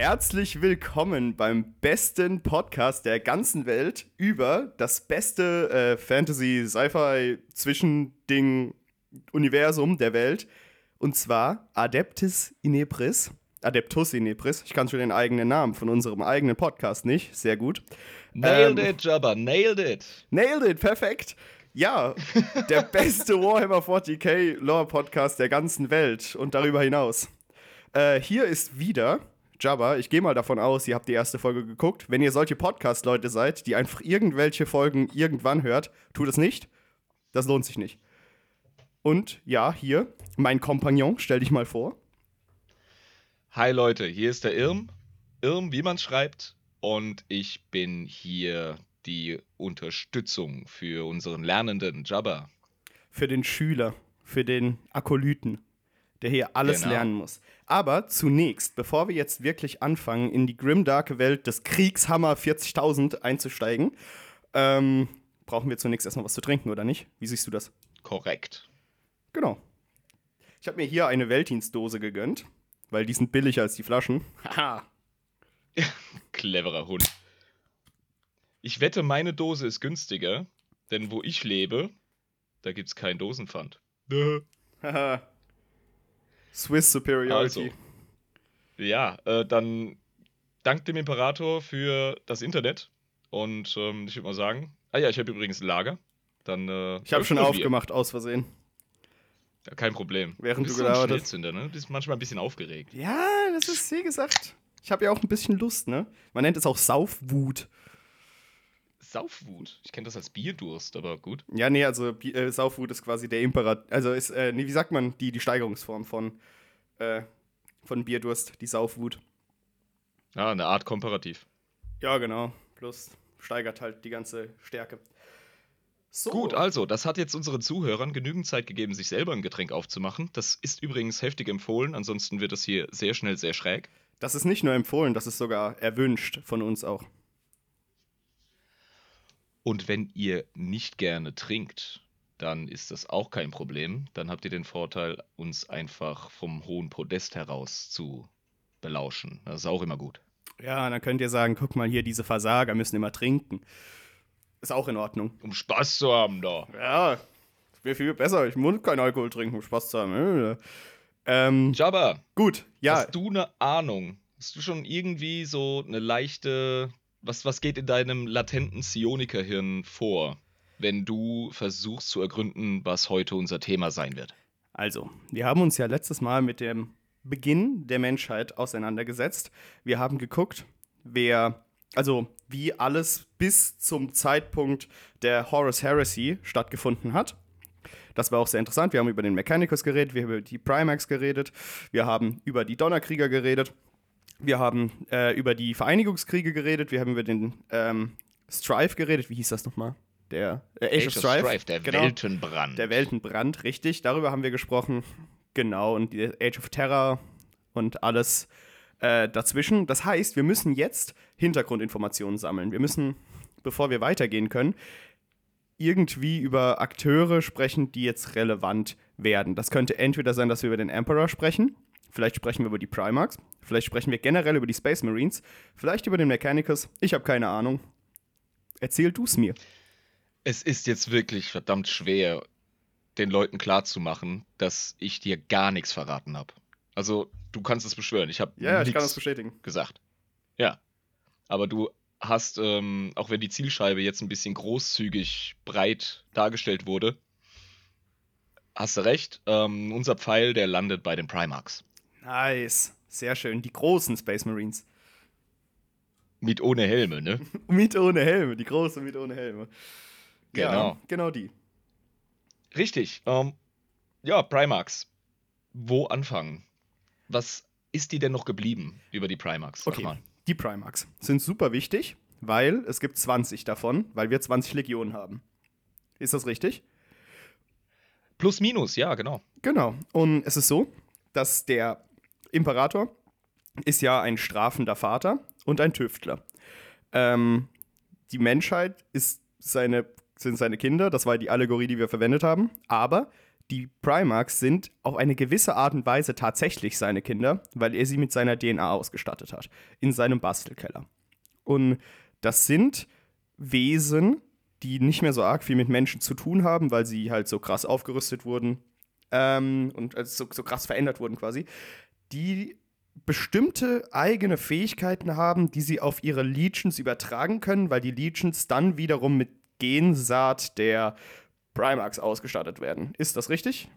Herzlich willkommen beim besten Podcast der ganzen Welt über das beste äh, Fantasy-Sci-Fi-Zwischending-Universum der Welt. Und zwar Adeptus Inepris. Adeptus Inepris. Ich kann schon den eigenen Namen von unserem eigenen Podcast nicht. Sehr gut. Nailed ähm, it, Jabba, nailed it. Nailed it, perfekt. Ja, der beste Warhammer 40k Lore-Podcast der ganzen Welt und darüber hinaus. Äh, hier ist wieder Jabba. Ich gehe mal davon aus, ihr habt die erste Folge geguckt. Wenn ihr solche Podcast-Leute seid, die einfach irgendwelche Folgen irgendwann hört, tut es nicht. Das lohnt sich nicht. Und ja, hier, mein Kompagnon, stell dich mal vor. Hi Leute, hier ist der Irm. Irm, wie man schreibt. Und ich bin hier die Unterstützung für unseren lernenden Jabba. Für den Schüler, für den Akolyten, der hier alles genau. lernen muss. Aber zunächst, bevor wir jetzt wirklich anfangen, in die grimdarke Welt des Kriegshammer 40.000 einzusteigen, ähm, brauchen wir zunächst erstmal was zu trinken, oder nicht? Wie siehst du das? Korrekt. Genau. Ich habe mir hier eine Weltdienstdose gegönnt, weil die sind billiger als die Flaschen. Haha. Cleverer Hund. Ich wette, meine Dose ist günstiger, denn wo ich lebe, da gibt's kein Dosenpfand. Haha. Swiss Superiority. Also, ja, äh, dann dank dem Imperator für das Internet. Und ähm, ich würde mal sagen, ah ja, ich habe übrigens ein Lager. Dann, äh, ich habe schon aufgemacht, aus Versehen. Ja, kein Problem. Während du, bist du gelabert hast. Ne? Du bist manchmal ein bisschen aufgeregt. Ja, das ist wie gesagt. Ich habe ja auch ein bisschen Lust, ne? Man nennt es auch Saufwut. Saufwut? Ich kenne das als Bierdurst, aber gut. Ja, nee, also äh, Saufwut ist quasi der Imperator. Also ist, äh, nee, wie sagt man, die, die Steigerungsform von, äh, von Bierdurst, die Saufwut. Ah, eine Art Komparativ. Ja, genau. Plus steigert halt die ganze Stärke. So. Gut, also, das hat jetzt unseren Zuhörern genügend Zeit gegeben, sich selber ein Getränk aufzumachen. Das ist übrigens heftig empfohlen, ansonsten wird das hier sehr schnell sehr schräg. Das ist nicht nur empfohlen, das ist sogar erwünscht von uns auch. Und wenn ihr nicht gerne trinkt, dann ist das auch kein Problem. Dann habt ihr den Vorteil, uns einfach vom hohen Podest heraus zu belauschen. Das ist auch immer gut. Ja, dann könnt ihr sagen, guck mal hier, diese Versager müssen immer trinken. Ist auch in Ordnung. Um Spaß zu haben da. Ja, wäre viel besser. Ich muss keinen Alkohol trinken, um Spaß zu haben. Ähm, Jabba. Gut, ja. Hast du eine Ahnung? Hast du schon irgendwie so eine leichte was, was geht in deinem latenten Psionikerhirn vor, wenn du versuchst zu ergründen, was heute unser Thema sein wird? Also, wir haben uns ja letztes Mal mit dem Beginn der Menschheit auseinandergesetzt. Wir haben geguckt, wer, also wie alles bis zum Zeitpunkt der Horus Heresy stattgefunden hat. Das war auch sehr interessant. Wir haben über den Mechanicus geredet, wir haben über die Primax geredet, wir haben über die Donnerkrieger geredet wir haben äh, über die Vereinigungskriege geredet, wir haben über den ähm, Strife geredet. Wie hieß das nochmal? Der äh, Age, Age, of Strife. Strife der genau. Weltenbrand. Der Weltenbrand, richtig. Darüber haben wir gesprochen. Genau, und die Age of Terror und alles äh, dazwischen. Das heißt, wir müssen jetzt Hintergrundinformationen sammeln. Wir müssen, bevor wir weitergehen können, irgendwie über Akteure sprechen, die jetzt relevant werden. Das könnte entweder sein, dass wir über den Emperor sprechen, Vielleicht sprechen wir über die Primarchs. Vielleicht sprechen wir generell über die Space Marines. Vielleicht über den Mechanicus. Ich habe keine Ahnung. Erzähl du es mir. Es ist jetzt wirklich verdammt schwer, den Leuten klarzumachen, dass ich dir gar nichts verraten habe. Also, du kannst es beschwören. Ich habe ja, ich kann das bestätigen. gesagt. Ja. Aber du hast, ähm, auch wenn die Zielscheibe jetzt ein bisschen großzügig breit dargestellt wurde, hast du recht. Ähm, unser Pfeil, der landet bei den Primarchs. Nice. Sehr schön. Die großen Space Marines. Mit ohne Helme, ne? mit ohne Helme. Die großen mit ohne Helme. Genau. Ja, genau die. Richtig. Ähm, ja, Primax. Wo anfangen? Was ist die denn noch geblieben über die Primax? Okay, mal. die Primax sind super wichtig, weil es gibt 20 davon, weil wir 20 Legionen haben. Ist das richtig? Plus, minus, ja, genau. Genau. Und es ist so, dass der Imperator ist ja ein strafender Vater und ein Tüftler. Ähm, die Menschheit ist seine, sind seine Kinder, das war die Allegorie, die wir verwendet haben, aber die Primarchs sind auf eine gewisse Art und Weise tatsächlich seine Kinder, weil er sie mit seiner DNA ausgestattet hat, in seinem Bastelkeller. Und das sind Wesen, die nicht mehr so arg viel mit Menschen zu tun haben, weil sie halt so krass aufgerüstet wurden ähm, und also so, so krass verändert wurden quasi, die bestimmte eigene Fähigkeiten haben, die sie auf ihre Legions übertragen können, weil die Legions dann wiederum mit Gensaat der Primarchs ausgestattet werden. Ist das richtig?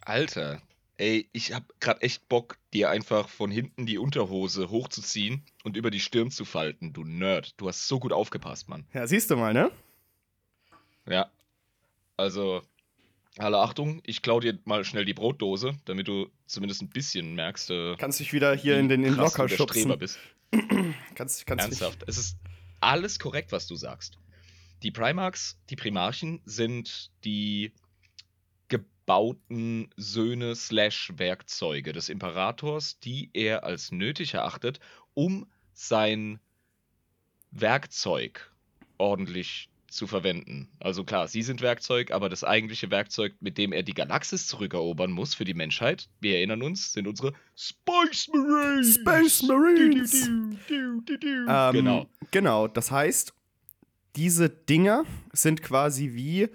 Alter, ey, ich hab grad echt Bock, dir einfach von hinten die Unterhose hochzuziehen und über die Stirn zu falten, du Nerd. Du hast so gut aufgepasst, Mann. Ja, siehst du mal, ne? Ja. Also, alle Achtung, ich klau dir mal schnell die Brotdose, damit du zumindest ein bisschen merkst, äh, Kannst dich wieder hier in den in krass Locker du Streber bist. Kannst, kannst Ernsthaft. Es ist alles korrekt, was du sagst. Die Primarchs, die Primarchen, sind die gebauten Söhne slash Werkzeuge des Imperators, die er als nötig erachtet, um sein Werkzeug ordentlich zu verwenden. Also klar, sie sind Werkzeug, aber das eigentliche Werkzeug, mit dem er die Galaxis zurückerobern muss für die Menschheit, wir erinnern uns, sind unsere Space Marines. Space Marines. Du, du, du. Ähm, genau. Genau, das heißt, diese Dinger sind quasi wie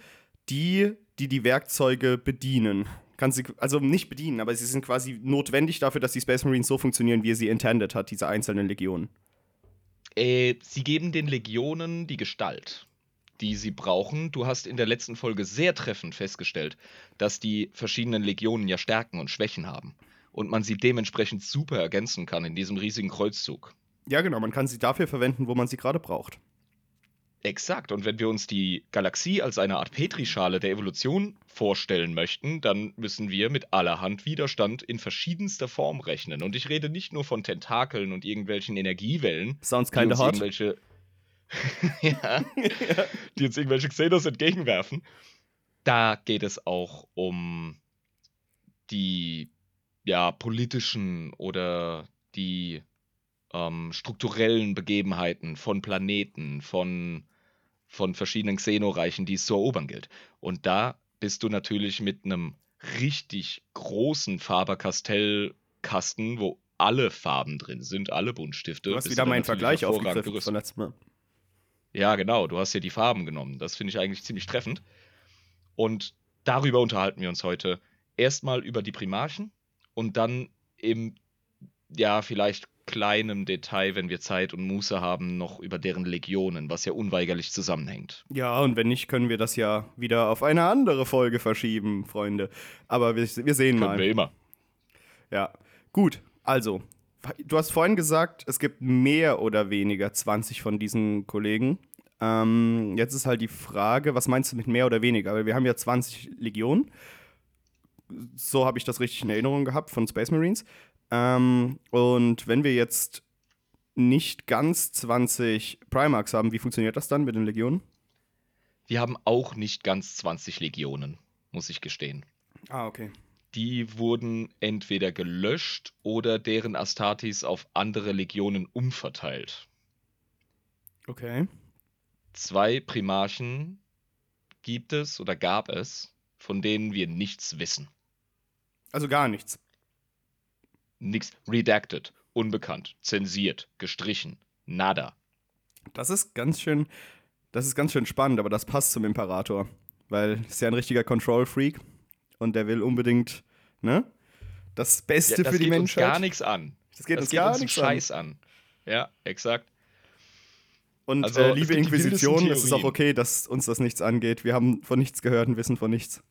die, die die Werkzeuge bedienen. Kann sie, also nicht bedienen, aber sie sind quasi notwendig dafür, dass die Space Marines so funktionieren, wie er sie intended hat, diese einzelnen Legionen. Äh, sie geben den Legionen die Gestalt, die sie brauchen. Du hast in der letzten Folge sehr treffend festgestellt, dass die verschiedenen Legionen ja Stärken und Schwächen haben. Und man sie dementsprechend super ergänzen kann in diesem riesigen Kreuzzug. Ja, genau, man kann sie dafür verwenden, wo man sie gerade braucht. Exakt. Und wenn wir uns die Galaxie als eine Art Petrischale der Evolution vorstellen möchten, dann müssen wir mit allerhand Widerstand in verschiedenster Form rechnen. Und ich rede nicht nur von Tentakeln und irgendwelchen Energiewellen, Sounds kinda uns hot. irgendwelche ja, die uns irgendwelche Xenos entgegenwerfen. Da geht es auch um die ja, politischen oder die ähm, strukturellen Begebenheiten von Planeten, von, von verschiedenen Xenoreichen, die es zu erobern gilt. Und da bist du natürlich mit einem richtig großen Faber-Castell-Kasten, wo alle Farben drin sind, alle Buntstifte. Du hast wieder meinen Vergleich aufgegriffen von letztem Mal. Ja, genau, du hast ja die Farben genommen. Das finde ich eigentlich ziemlich treffend. Und darüber unterhalten wir uns heute. Erstmal über die Primarchen und dann im, ja, vielleicht kleinem Detail, wenn wir Zeit und Muße haben, noch über deren Legionen, was ja unweigerlich zusammenhängt. Ja, und wenn nicht, können wir das ja wieder auf eine andere Folge verschieben, Freunde. Aber wir, wir sehen Können mal. wir immer. Ja, gut. Also, du hast vorhin gesagt, es gibt mehr oder weniger 20 von diesen Kollegen. Ähm, jetzt ist halt die Frage, was meinst du mit mehr oder weniger? Weil wir haben ja 20 Legionen. So habe ich das richtig in Erinnerung gehabt von Space Marines. Ähm, und wenn wir jetzt nicht ganz 20 Primarchs haben, wie funktioniert das dann mit den Legionen? Wir haben auch nicht ganz 20 Legionen, muss ich gestehen. Ah, okay. Die wurden entweder gelöscht oder deren Astartes auf andere Legionen umverteilt. Okay. Zwei Primarchen gibt es oder gab es, von denen wir nichts wissen. Also gar nichts. Nix redacted, unbekannt, zensiert, gestrichen, nada. Das ist ganz schön, das ist ganz schön spannend, aber das passt zum Imperator, weil ist ja ein richtiger Control Freak und der will unbedingt, ne? Das Beste Ja, das für die geht uns Menschheit. gar nichts an. Das geht das uns geht gar uns nichts an. Scheiß an. Ja, exakt. Und Also, äh, liebe Inquisition, es ist auch okay, dass uns das nichts angeht. Wir haben von nichts gehört und wissen von nichts.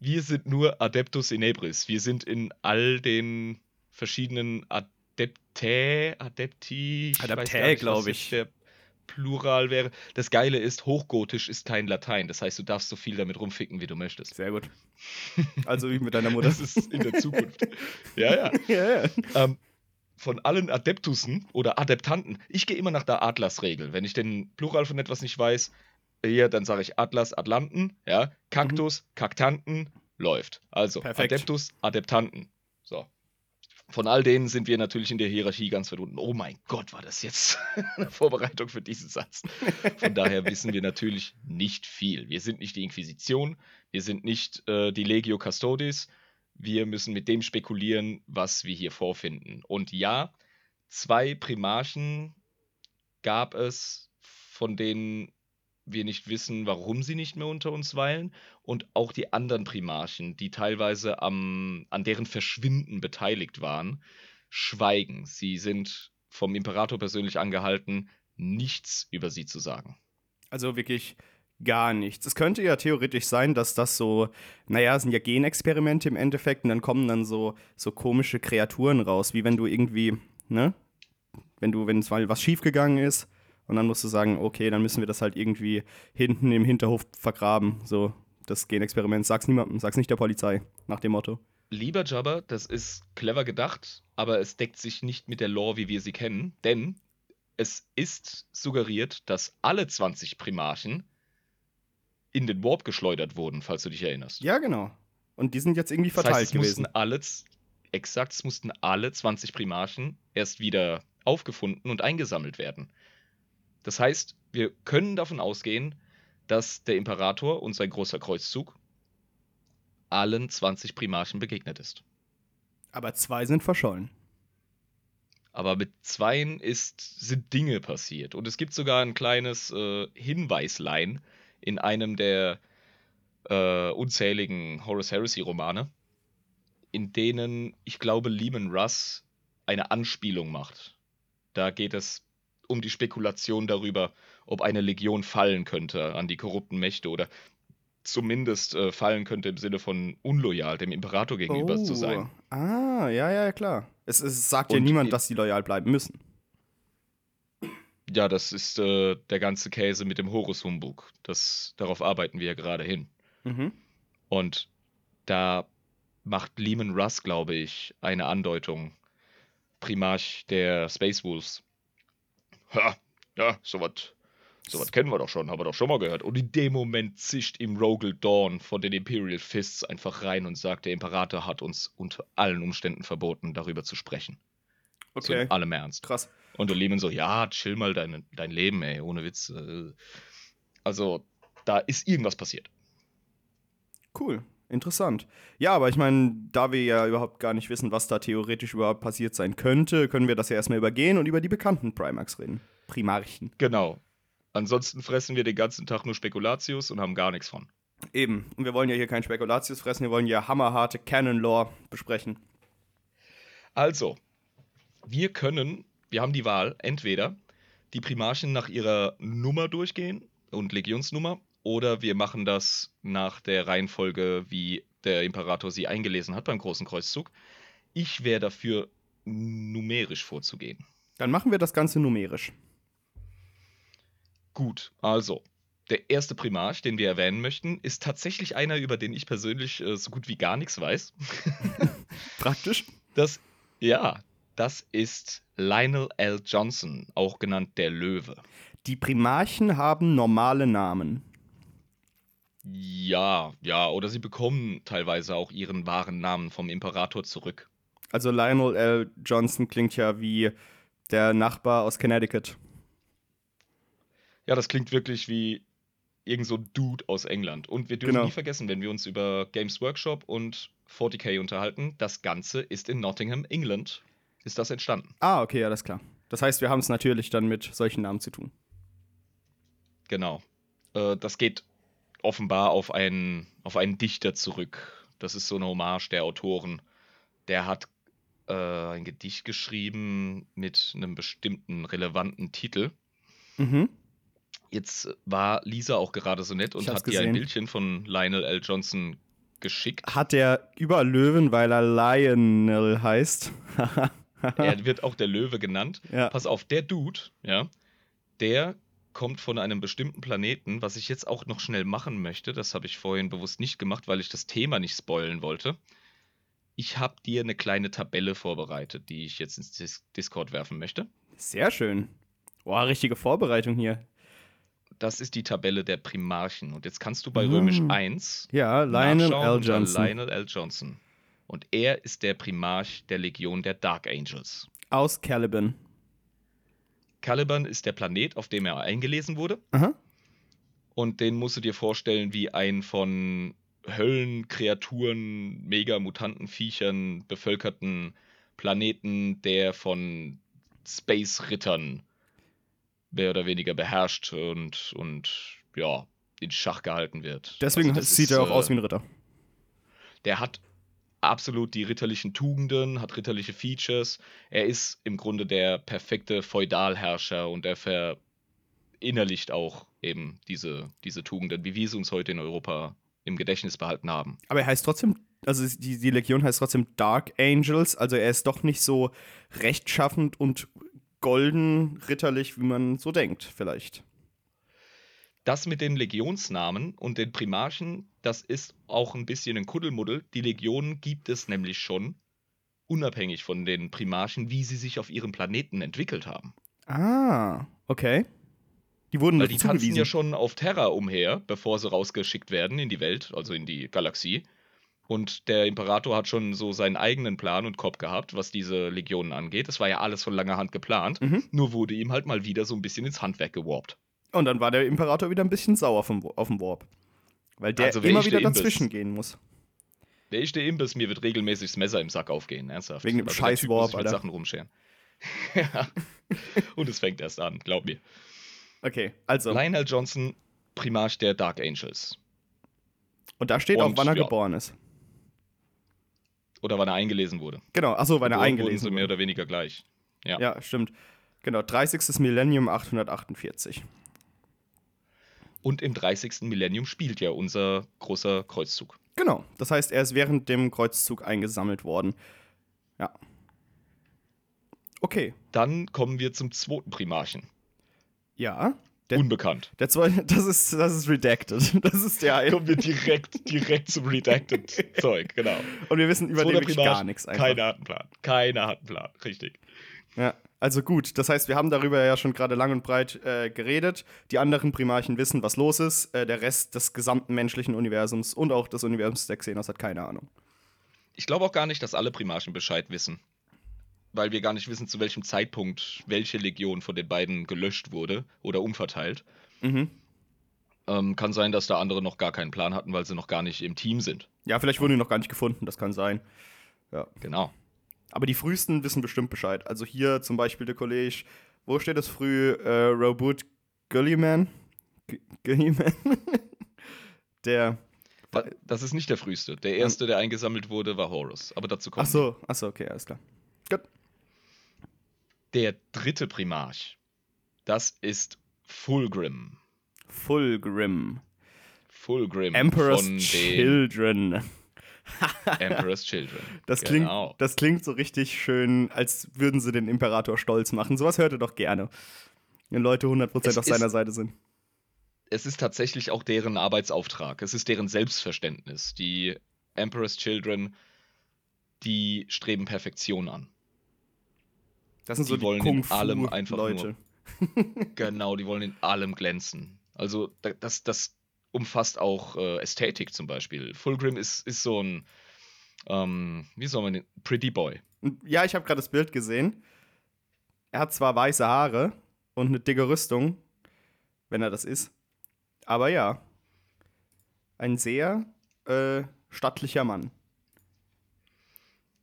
Wir sind nur Adeptus Inebris. Wir sind in all den verschiedenen Adeptae, Adepti, ich weiß Adeptae, gar nicht, was glaub jetzt ich. Der Plural wäre. Das Geile ist, Hochgotisch ist kein Latein. Das heißt, du darfst so viel damit rumficken, wie du möchtest. Sehr gut. Also wie mit deiner Mutter. Das ist in der Zukunft. ja, ja. ja, ja. Ähm, von allen Adeptussen oder Adeptanten, ich gehe immer nach der Atlas-Regel. Wenn ich den Plural von etwas nicht weiß, hier, dann sage ich Atlas, Atlanten, ja, Kaktus, Kaktanten, läuft. Also Perfekt. Adeptus, Adeptanten. So. Von all denen sind wir natürlich in der Hierarchie ganz weit unten. Oh mein Gott, war das jetzt eine Vorbereitung für diesen Satz. Von daher wissen wir natürlich nicht viel. Wir sind nicht die Inquisition, wir sind nicht äh, die Legio Custodes. Wir müssen mit dem spekulieren, was wir hier vorfinden. Und ja, zwei Primarchen gab es, von denen wir nicht wissen, warum sie nicht mehr unter uns weilen. Und auch die anderen Primarchen, die teilweise am, an deren Verschwinden beteiligt waren, schweigen. Sie sind vom Imperator persönlich angehalten, nichts über sie zu sagen. Also wirklich gar nichts. Es könnte ja theoretisch sein, dass das so, naja, sind ja Genexperimente im Endeffekt und dann kommen dann so, so komische Kreaturen raus, wie wenn du irgendwie, ne? Wenn du, wenn es mal was schiefgegangen ist und dann musst du sagen, okay, dann müssen wir das halt irgendwie hinten im Hinterhof vergraben, so das Genexperiment. Sag's niemandem, sag's nicht der Polizei, nach dem Motto. Lieber Jabba, das ist clever gedacht, aber es deckt sich nicht mit der Lore, wie wir sie kennen, denn es ist suggeriert, dass alle 20 Primarchen in den Warp geschleudert wurden, falls du dich erinnerst. Ja, genau. Und die sind jetzt irgendwie verteilt das heißt, es gewesen. Mussten alle, exakt, es mussten alle 20 Primarchen erst wieder aufgefunden und eingesammelt werden. Das heißt, wir können davon ausgehen, dass der Imperator und sein großer Kreuzzug allen 20 Primarchen begegnet ist. Aber zwei sind verschollen. Aber mit zweien ist, sind Dinge passiert. Und es gibt sogar ein kleines äh, Hinweislein, in einem der äh, unzähligen Horus Heresy-Romane, in denen, ich glaube, Lehman Russ eine Anspielung macht. Da geht es um die Spekulation darüber, ob eine Legion fallen könnte an die korrupten Mächte oder zumindest äh, fallen könnte im Sinne von unloyal dem Imperator gegenüber oh. zu sein. Ah, ja, ja, klar. Es, es sagt Und ja niemand, dass sie loyal bleiben müssen. Ja, das ist äh, der ganze Käse mit dem Horus-Humbug. darauf arbeiten wir ja gerade hin. Mhm. Und da macht Lehman Russ, glaube ich, eine Andeutung. Primarch der Space Wolves. Ha, ja, sowas sowas kennen wir doch schon, haben wir doch schon mal gehört. Und in dem Moment zischt ihm Rogel Dawn von den Imperial Fists einfach rein und sagt, der Imperator hat uns unter allen Umständen verboten, darüber zu sprechen. Okay. So allem Ernst. Krass. Und der Lehman so, ja, chill mal dein, dein Leben, ey, ohne Witz. Äh. Also, da ist irgendwas passiert. Cool, interessant. Ja, aber ich meine, da wir ja überhaupt gar nicht wissen, was da theoretisch überhaupt passiert sein könnte, können wir das ja erstmal übergehen und über die bekannten Primax reden. Primarchen. Genau. Ansonsten fressen wir den ganzen Tag nur Spekulatius und haben gar nichts von. Eben. Und wir wollen ja hier kein Spekulatius fressen, wir wollen ja hammerharte Canon-Lore besprechen. Also, wir können wir haben die Wahl, entweder die Primarchen nach ihrer Nummer durchgehen und Legionsnummer, oder wir machen das nach der Reihenfolge, wie der Imperator sie eingelesen hat beim Großen Kreuzzug. Ich wäre dafür, numerisch vorzugehen. Dann machen wir das Ganze numerisch. Gut, also der erste Primarch, den wir erwähnen möchten, ist tatsächlich einer, über den ich persönlich äh, so gut wie gar nichts weiß. Praktisch. Das, ja, das ist Lionel L. Johnson, auch genannt der Löwe. Die Primarchen haben normale Namen. Ja, ja, oder sie bekommen teilweise auch ihren wahren Namen vom Imperator zurück. Also Lionel L. Johnson klingt ja wie der Nachbar aus Connecticut. Ja, das klingt wirklich wie irgend so ein Dude aus England. Und wir dürfen genau. nie vergessen, wenn wir uns über Games Workshop und 40k unterhalten, das Ganze ist in Nottingham, England ist das entstanden. Ah, okay, alles klar. Das heißt, wir haben es natürlich dann mit solchen Namen zu tun. Genau. Äh, das geht offenbar auf einen, auf einen Dichter zurück. Das ist so eine Hommage der Autoren. Der hat äh, ein Gedicht geschrieben mit einem bestimmten relevanten Titel. Mhm. Jetzt war Lisa auch gerade so nett und hat gesehen. dir ein Bildchen von Lionel L. Johnson geschickt. Hat er über Löwen, weil er Lionel heißt? er wird auch der Löwe genannt. Ja. Pass auf, der Dude, ja, der kommt von einem bestimmten Planeten, was ich jetzt auch noch schnell machen möchte. Das habe ich vorhin bewusst nicht gemacht, weil ich das Thema nicht spoilen wollte. Ich habe dir eine kleine Tabelle vorbereitet, die ich jetzt ins Dis Discord werfen möchte. Sehr schön. Boah, richtige Vorbereitung hier. Das ist die Tabelle der Primarchen. Und jetzt kannst du bei mm. Römisch 1 ja, Lionel L. Johnson. Lionel L. Johnson. Und er ist der Primarch der Legion der Dark Angels. Aus Caliban. Caliban ist der Planet, auf dem er eingelesen wurde. Aha. Und den musst du dir vorstellen wie ein von Höllenkreaturen, Megamutanten, Viechern bevölkerten Planeten, der von Space-Rittern mehr oder weniger beherrscht und, und ja, in Schach gehalten wird. Deswegen Also sieht ist, er auch äh, aus wie ein Ritter. Der hat absolut die ritterlichen Tugenden, hat ritterliche Features. Er ist im Grunde der perfekte Feudalherrscher und er verinnerlicht auch eben diese, diese Tugenden, wie wir sie uns heute in Europa im Gedächtnis behalten haben. Aber er heißt trotzdem, also die, die Legion heißt trotzdem Dark Angels, also er ist doch nicht so rechtschaffend und golden ritterlich, wie man so denkt, vielleicht. Das mit den Legionsnamen und den Primarchen, das ist auch ein bisschen ein Kuddelmuddel. Die Legionen gibt es nämlich schon, unabhängig von den Primarchen, wie sie sich auf ihrem Planeten entwickelt haben. Ah, okay. Die wurden Weil die tanzen ja schon auf Terra umher, bevor sie rausgeschickt werden in die Welt, also in die Galaxie. Und der Imperator hat schon so seinen eigenen Plan und Kopf gehabt, was diese Legionen angeht. Das war ja alles von langer Hand geplant. Mhm. Nur wurde ihm halt mal wieder so ein bisschen ins Handwerk gewarpt. Und dann war der Imperator wieder ein bisschen sauer vom, auf dem Warp. Weil der Also, wer immer wieder Imbiss? dazwischen gehen muss. Der ich der Imbiss, mir wird regelmäßig das Messer im Sack aufgehen, ernsthaft. Wegen dem Also Scheiß-Warp, Alter. Sachen rumscheren. ja. Und es fängt erst an, glaub mir. Okay, also. Lionel Johnson, Primarch der Dark Angels. Und da steht auch, Und, wann er ja. geboren ist. Oder wann er eingelesen wurde. Genau, achso, wann er eingelesen mehr wurde. oder weniger gleich. Ja. Ja, stimmt. Genau, 30. Millennium 848. Und im 30. Millennium spielt ja unser großer Kreuzzug. Genau, das heißt, er ist während dem Kreuzzug eingesammelt worden. Ja. Okay, Dann kommen wir zum zweiten Primarchen. ja. Der, Unbekannt. der zweite, das ist, das ist redacted. Das ist der eine. Kommen wir direkt, direkt zum Redacted Zeug, genau. Und wir wissen über den gar nichts einfach. Keiner hat einen Plan. Keiner hat einen Plan, richtig. Ja, also gut, das heißt, wir haben darüber ja schon gerade lang und breit äh, geredet. Die anderen Primarchen wissen, was los ist. Äh, der Rest des gesamten menschlichen Universums und auch des Universums der Xenos hat keine Ahnung. Ich glaube auch gar nicht, dass alle Primarchen Bescheid wissen. Weil wir gar nicht wissen, zu welchem Zeitpunkt welche Legion von den beiden gelöscht wurde oder umverteilt. Mhm. Ähm, kann sein, dass da andere noch gar keinen Plan hatten, weil sie noch gar nicht im Team sind. Ja, vielleicht wurden die noch gar nicht gefunden, das kann sein. Genau. Aber die frühesten wissen bestimmt Bescheid. Also hier zum Beispiel der Kollege, wo steht das früh? Äh, Robot Gullyman? Gullyman? der. Da, das ist nicht der früheste. Der erste, der eingesammelt wurde, war Horus. Aber dazu kommt Ach so, ach so, okay, alles klar. Gut. Der dritte Primarch, das ist Fulgrim. Fulgrim. Fulgrim Emperor's von den Children. Emperor's Children. Das Genau. klingt, das klingt so richtig schön, als würden sie den Imperator stolz machen. Sowas hört ihr doch gerne. Wenn Leute 100% Es auf seiner Seite sind. Es ist tatsächlich auch deren Arbeitsauftrag. Es ist deren Selbstverständnis. Die Emperor's Children, die streben Perfektion an. Das sind so Die die wollen in allem einfach Kung-Fu-Leute. Genau, die wollen in allem glänzen. Also da- das, das umfasst auch äh, Ästhetik zum Beispiel. Fulgrim ist, ist so ein, ähm, wie soll man den, Pretty Boy. Ja, ich habe gerade das Bild gesehen. Er hat zwar weiße Haare und eine dicke Rüstung, wenn er das ist. Aber ja, ein sehr äh, stattlicher Mann.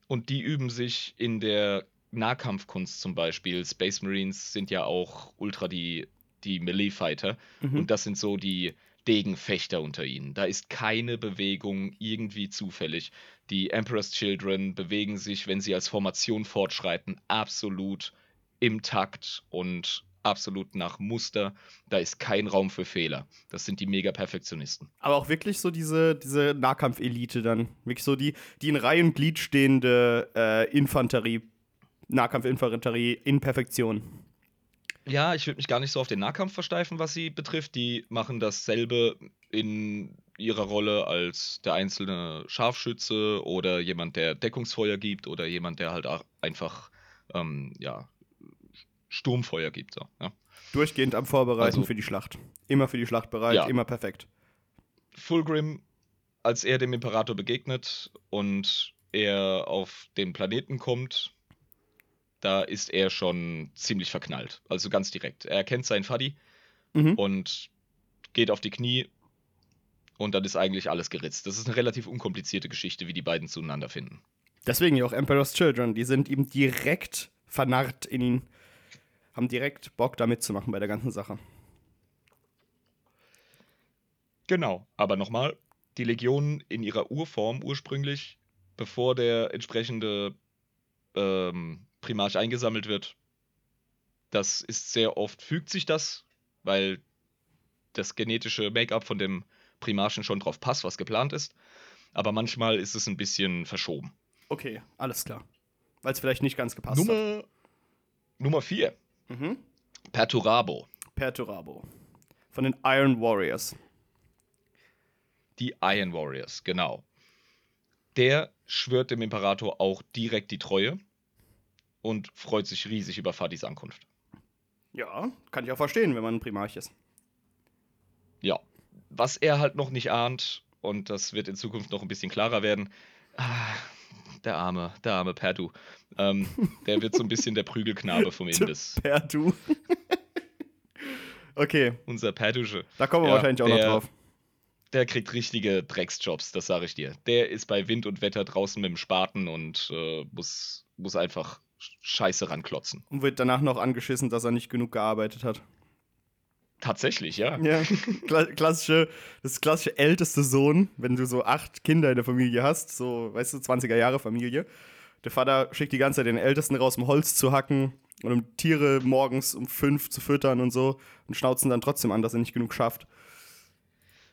Und die üben sich in der Nahkampfkunst zum Beispiel. Space Marines sind ja auch ultra die, die Melee-Fighter. Mhm. Und das sind so die Degenfechter unter ihnen. Da ist keine Bewegung irgendwie zufällig. Die Emperor's Children bewegen sich, wenn sie als Formation fortschreiten, absolut im Takt und absolut nach Muster. Da ist kein Raum für Fehler. Das sind die Mega-Perfektionisten. Aber auch wirklich so diese, diese Nahkampfelite dann. Wirklich so die, die in Reihe und Glied stehende äh, Infanterie, Nahkampfinfanterie in Perfektion. Ja, ich würde mich gar nicht so auf den Nahkampf versteifen, was sie betrifft. Die machen dasselbe in ihrer Rolle als der einzelne Scharfschütze oder jemand, der Deckungsfeuer gibt oder jemand, der halt auch einfach ähm, ja, Sturmfeuer gibt. So, ja. Durchgehend am Vorbereiten Also- für die Schlacht. Immer für die Schlacht bereit, Ja. immer perfekt. Fulgrim, als er dem Imperator begegnet und er auf den Planeten kommt, da ist er schon ziemlich verknallt. Also ganz direkt. Er erkennt seinen Faddy Mhm. und geht auf die Knie und dann ist eigentlich alles geritzt. Das ist eine relativ unkomplizierte Geschichte, wie die beiden zueinander finden. Deswegen ja auch Emperor's Children. Die sind ihm direkt vernarrt in ihn. Haben direkt Bock, da mitzumachen bei der ganzen Sache. Genau, aber nochmal, die Legion in ihrer Urform ursprünglich, bevor der entsprechende ähm, Primarch eingesammelt wird, das ist sehr oft, fügt sich das, weil das genetische Make-up von dem Primarchen schon drauf passt, was geplant ist. Aber manchmal ist es ein bisschen verschoben. Okay, alles klar. Weil es vielleicht nicht ganz gepasst hat. Nummer, Nummer 4, Mhm. Perturabo. Perturabo. Von den Iron Warriors. Die Iron Warriors, genau. Der schwört dem Imperator auch direkt die Treue und freut sich riesig über Fadis Ankunft. Ja, kann ich auch verstehen, wenn man ein Primarch ist. Ja, was er halt noch nicht ahnt, und das wird in Zukunft noch ein bisschen klarer werden, ah, der arme, der arme Perdu, ähm, der wird so ein bisschen der Prügelknabe vom Imbiss. Perdu. okay, Unser Perdusche. da kommen wir Ja, wahrscheinlich auch noch der- drauf. Der kriegt richtige Drecksjobs, das sage ich dir. Der ist bei Wind und Wetter draußen mit dem Spaten und äh, muss, muss einfach Scheiße ranklotzen. Und wird danach noch angeschissen, dass er nicht genug gearbeitet hat. Tatsächlich, ja. Ja, Kla klassische, das klassische älteste Sohn, wenn du so acht Kinder in der Familie hast, so, weißt du, 20er Jahre Familie. Der Vater schickt die ganze Zeit den Ältesten raus, um Holz zu hacken und um Tiere morgens um fünf zu füttern und so und schnauzen dann trotzdem an, dass er nicht genug schafft.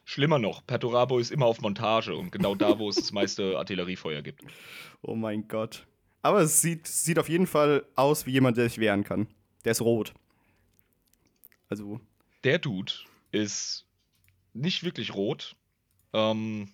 Schlimmer noch, Perturabo ist immer auf Montage und genau da, wo es das meiste Artilleriefeuer gibt. Oh mein Gott. Aber es sieht, sieht auf jeden Fall aus wie jemand, der sich wehren kann. Der ist rot. Also, Der Dude ist nicht wirklich rot. Ähm,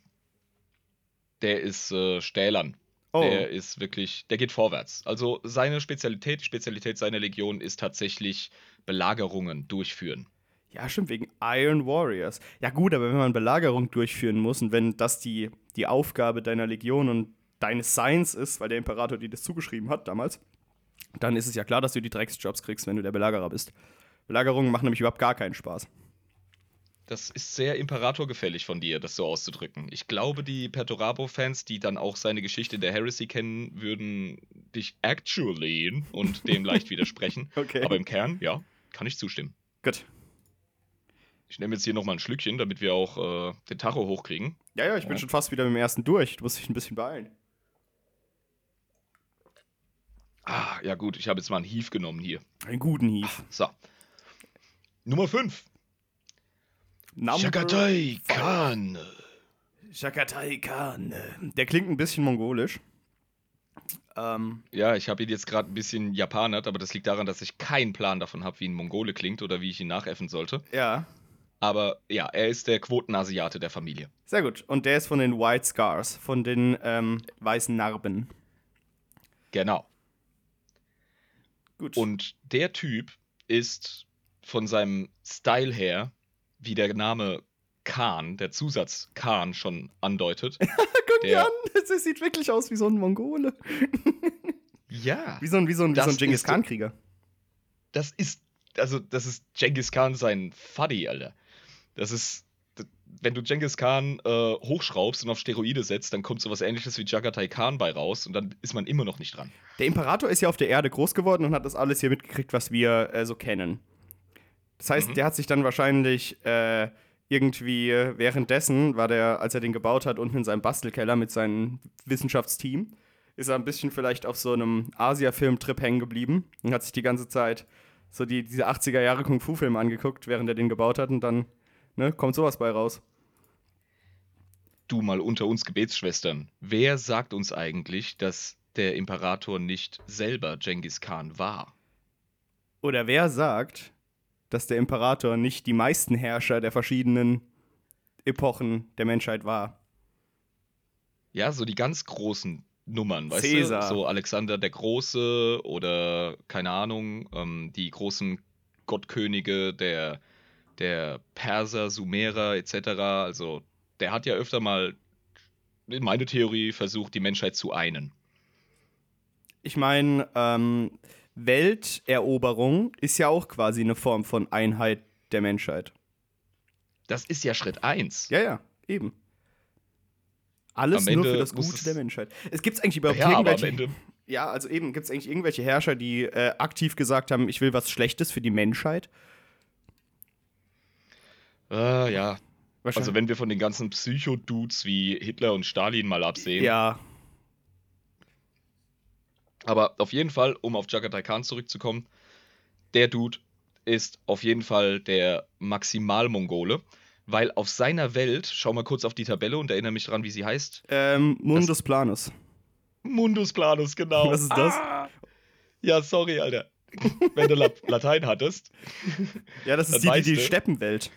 der ist äh, stählern. oh, Der ist wirklich, der geht vorwärts. Also seine Spezialität, die Spezialität seiner Legion ist tatsächlich Belagerungen durchführen. ja, stimmt, wegen Iron Warriors. Ja, gut, aber wenn man Belagerung durchführen muss und wenn das die, die Aufgabe deiner Legion und deines Seins ist, weil der Imperator dir das zugeschrieben hat damals, dann ist es ja klar, dass du die Drecksjobs kriegst, wenn du der Belagerer bist. Belagerungen machen nämlich überhaupt gar keinen Spaß. Das ist sehr imperatorgefällig von dir, das so auszudrücken. Ich glaube, die Perturabo-Fans, die dann auch seine Geschichte der Heresy kennen, würden dich actually und dem leicht widersprechen. Okay. Aber im Kern, ja, kann ich zustimmen. Gut. Ich nehme jetzt hier nochmal ein Schlückchen, damit wir auch äh, den Tacho hochkriegen. Ja, ja, ich bin Ja. schon fast wieder mit dem ersten durch. Du musst dich ein bisschen beeilen. Ah, ja gut, ich habe jetzt mal einen Hief genommen hier. Einen guten Hief. So. Nummer 5. Number Shakatai. Khan. Shakatai Khan. Der klingt ein bisschen mongolisch. Ähm, Ja, ich habe ihn jetzt gerade ein bisschen japanert, aber das liegt daran, dass ich keinen Plan davon habe, wie ein Mongole klingt oder wie ich ihn nachäffen sollte. ja, Aber ja, er ist der Quotenasiate der Familie. sehr gut. Und der ist von den White Scars, von den ähm, weißen Narben. Genau. Gut. Und der Typ ist von seinem Style her, wie der Name Khan, der Zusatz Khan schon andeutet. guck dir der- an, das sieht wirklich aus wie so ein Mongole. ja. Wie so ein, wie so ein, wie so ein Das Genghis ist- Khan-Krieger. Das ist, also, das ist Genghis Khan sein Fuddy, Alter. Das ist, wenn du Genghis Khan äh, hochschraubst und auf Steroide setzt, dann kommt sowas ähnliches wie Jagatai Khan bei raus und dann ist man immer noch nicht dran. Der Imperator ist ja auf der Erde groß geworden und hat das alles hier mitgekriegt, was wir äh, so kennen. Das heißt, Mhm. der hat sich dann wahrscheinlich äh, irgendwie äh, währenddessen, war der, als er den gebaut hat, unten in seinem Bastelkeller mit seinem Wissenschaftsteam, ist er ein bisschen vielleicht auf so einem Asia-Film-Trip hängen geblieben und hat sich die ganze Zeit so die, diese 80er Jahre Kung-Fu-Filme angeguckt, während er den gebaut hat und dann ne, kommt sowas bei raus. Du mal unter uns Gebetsschwestern, wer sagt uns eigentlich, dass der Imperator nicht selber Genghis Khan war? Oder wer sagt, dass der Imperator nicht die meisten Herrscher der verschiedenen Epochen der Menschheit war? Ja, so die ganz großen Nummern, weißt Caesar. du? So Alexander der Große oder keine Ahnung, ähm, die großen Gottkönige der, der Perser, Sumerer etc. Also der hat ja öfter mal meine Theorie, versucht, die Menschheit zu einen. Ich meine, ähm, Welteroberung ist ja auch quasi eine Form von Einheit der Menschheit. Das ist ja Schritt 1. Ja, ja, eben. Alles Am nur Ende für das Gute der Menschheit. Es gibt eigentlich überhaupt Ja, aber am irgendwelche. Ende. Ja, also eben, gibt es eigentlich irgendwelche Herrscher, die äh, aktiv gesagt haben, ich will was Schlechtes für die Menschheit? Äh, ja. Also, wenn wir von den ganzen Psycho-Dudes wie Hitler und Stalin mal absehen. ja, Aber auf jeden Fall, um auf Jagatai Khan zurückzukommen, der Dude ist auf jeden Fall der Maximal-Mongole, weil auf seiner Welt, schau mal kurz auf die Tabelle und erinnere mich dran, wie sie heißt. ähm, Mundus Planus. Mundus Planus, genau. Was ist das? Ah! Ja, sorry, Alter. Wenn du La Latein hattest, Ja, das ist die, die, die. Steppenwelt.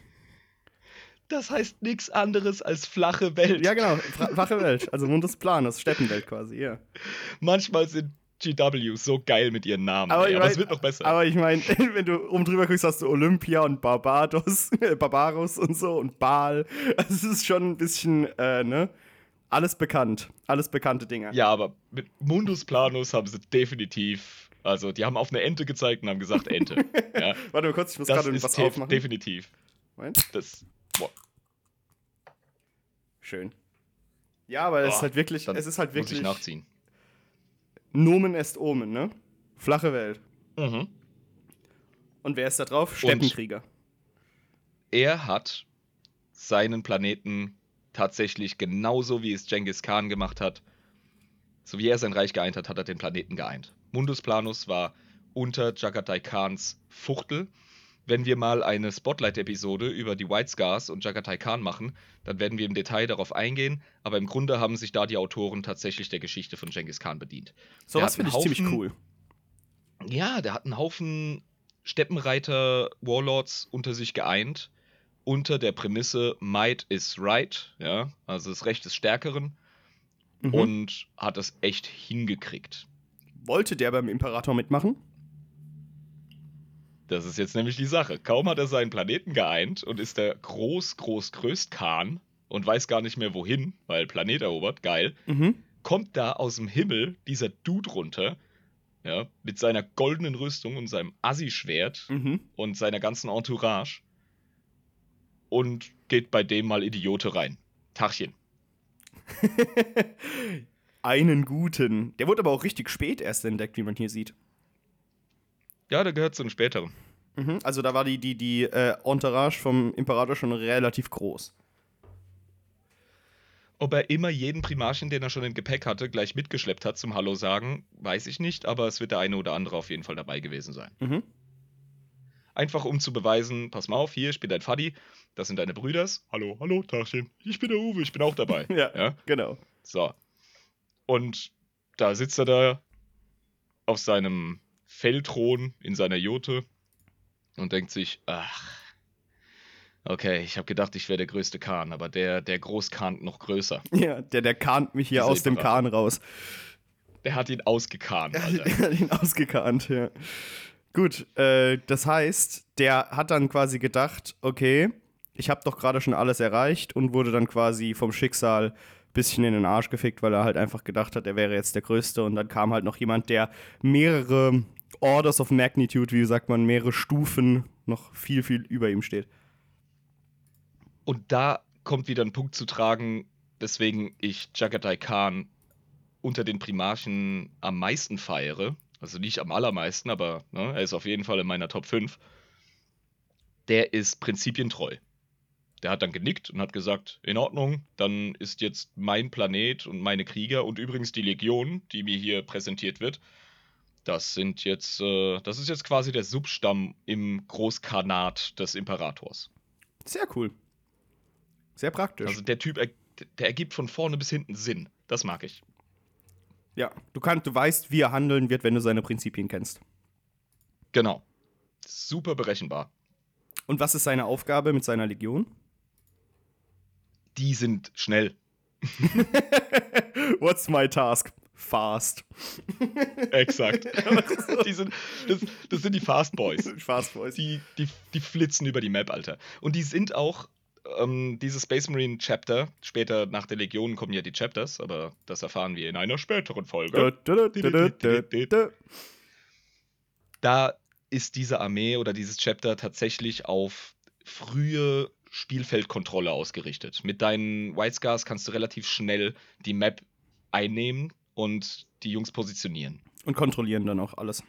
Das heißt nichts anderes als flache Welt. Ja, genau, flache Welt. Also Mundus Planus, Steppenwelt quasi, ja. Manchmal sind GWs so geil mit ihren Namen. Aber Aber, ich aber es mein- wird noch besser. Aber ich meine, wenn du oben drüber guckst, hast du Olympia und Barbados, Barbaros und so und Baal. Also es ist schon ein bisschen, äh, ne? Alles bekannt. Alles bekannte Dinge. Ja, aber mit Mundus Planus haben sie definitiv, also die haben auf eine Ente gezeigt und haben gesagt Ente. ja, Warte mal kurz, ich muss gerade was aufmachen. definitiv. Moment. Das, boah, Schön. Ja, aber es ist halt wirklich, dann es ist halt muss ich wirklich nachziehen. Nomen est Omen, ne? Flache Welt. Mhm. Und wer ist da drauf? Steppenkrieger. Er hat seinen Planeten tatsächlich genauso wie es Genghis Khan gemacht hat, so wie er sein Reich geeint hat, hat er den Planeten geeint. Mundus Planus war unter Jagatai Khans Fuchtel. Wenn wir mal eine Spotlight-Episode über die White Scars und Jagatai Khan machen, dann werden wir im Detail darauf eingehen, aber im Grunde haben sich da die Autoren tatsächlich der Geschichte von Genghis Khan bedient. So Der was finde ich ziemlich cool. Ja, der hat einen Haufen Steppenreiter, Warlords unter sich geeint, unter der Prämisse Might is right, ja, also das Recht des Stärkeren, Mhm. und hat es echt hingekriegt. Wollte der beim Imperator mitmachen? Das ist jetzt nämlich die Sache. Kaum hat er seinen Planeten geeint und ist der groß, groß, größt Khan und weiß gar nicht mehr wohin, weil Planet erobert, geil, Mhm. kommt da aus dem Himmel dieser Dude runter, ja, mit seiner goldenen Rüstung und seinem Assi-Schwert Mhm. und seiner ganzen Entourage und geht bei dem mal Idiote rein. Tachchen. Einen guten. Der wurde aber auch richtig spät erst entdeckt, wie man hier sieht. Ja, der gehört zu einem späteren. Mhm. Also da war die, die, die äh, Entourage vom Imperator schon relativ groß. Ob er immer jeden Primarchen, den er schon im Gepäck hatte, gleich mitgeschleppt hat zum Hallo sagen, weiß ich nicht, aber es wird der eine oder andere auf jeden Fall dabei gewesen sein. Mhm. Einfach um zu beweisen, pass mal auf, hier, ich bin dein Faddy, das sind deine Brüders. Hallo, hallo, Tachchen. Ich bin der Uwe, ich bin auch dabei. Ja, ja? genau. So. Und da sitzt er da auf seinem Fellthron in seiner Jote und denkt sich, ach, okay, ich habe gedacht, ich wäre der größte Kahn, aber der, der Großkahn noch größer. Ja, der, der kahnt mich hier aus dem. Kahn raus. Der hat ihn ausgekahnt, Er Alter. hat ihn ausgekannt, ja. Gut, äh, das heißt, der hat dann quasi gedacht, okay, ich habe doch gerade schon alles erreicht und wurde dann quasi vom Schicksal ein bisschen in den Arsch gefickt, weil er halt einfach gedacht hat, er wäre jetzt der Größte und dann kam halt noch jemand, der mehrere Orders of Magnitude, wie sagt man, mehrere Stufen noch viel, viel über ihm steht. Und da kommt wieder ein Punkt zu tragen, weswegen ich Jagatai Khan unter den Primarchen am meisten feiere. Also nicht am allermeisten, aber ne, er ist auf jeden Fall in meiner Top 5. Der ist prinzipientreu. Der hat dann genickt und hat gesagt, in Ordnung, dann ist jetzt mein Planet und meine Krieger und übrigens die Legion, die mir hier präsentiert wird, das sind jetzt, äh, das ist jetzt quasi der Substamm im Großkanat des Imperators. Sehr cool. Sehr praktisch. Also der Typ, er, der ergibt von vorne bis hinten Sinn. Das mag ich. ja, du kannst, du weißt, wie er handeln wird, wenn du seine Prinzipien kennst. Genau. Super berechenbar. Und was ist seine Aufgabe mit seiner Legion? Die sind schnell. What's my task? Fast. Exakt. die sind, das, das sind die Fast Boys. Fast Boys. Die, die, die flitzen über die Map, Alter. Und die sind auch, ähm, dieses Space Marine Chapter, später nach der Legion kommen ja die Chapters, aber das erfahren wir in einer späteren Folge. Da, ist diese Armee oder dieses Chapter tatsächlich auf frühe Spielfeldkontrolle ausgerichtet. Mit deinen White Scars kannst du relativ schnell die Map einnehmen und die Jungs positionieren. Und kontrollieren dann auch alles.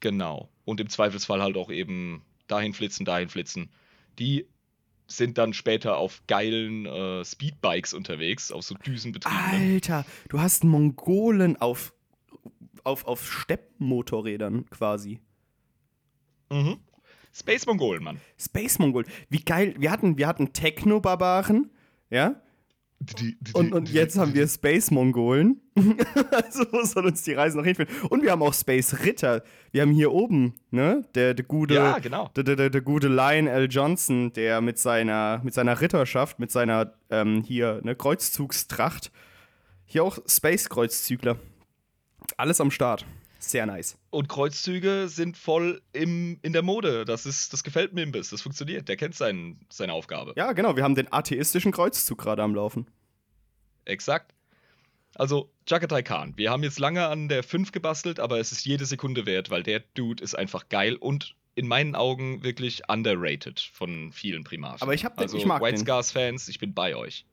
Genau. Und im Zweifelsfall halt auch eben dahin flitzen, dahin flitzen. Die sind dann später auf geilen äh, Speedbikes unterwegs, auf so Düsenbetriebenen. Alter, du hast Mongolen auf, auf, auf Steppmotorrädern quasi. Mhm. Space Mongolen, Mann. Space Mongol. Wie geil. Wir hatten, wir hatten Techno-Barbaren, ja? Und, und jetzt haben wir Space Mongolen. also wo soll uns die Reise noch hinführen? Und wir haben auch Space Ritter. Wir haben hier oben, ne, der, der gute, Ja, genau. der, der, der, gute Lion L. Johnson, der mit seiner, mit seiner Ritterschaft, mit seiner ähm, hier, ne, Kreuzzugstracht, hier auch Space-Kreuzzügler. Alles am Start. Sehr nice. Und Kreuzzüge sind voll im, in der Mode. Das, ist, das gefällt bisschen. Das funktioniert. Der kennt sein, seine Aufgabe. Ja, genau. Wir haben den atheistischen Kreuzzug gerade am Laufen. Exakt. Also, Jagatai Khan. Wir haben jetzt lange an der 5 gebastelt, aber es ist jede Sekunde wert, weil der Dude ist einfach geil und in meinen Augen wirklich underrated von vielen Primaten. Aber ich hab den- also, ich mag White den. Scars-Fans, ich bin bei euch.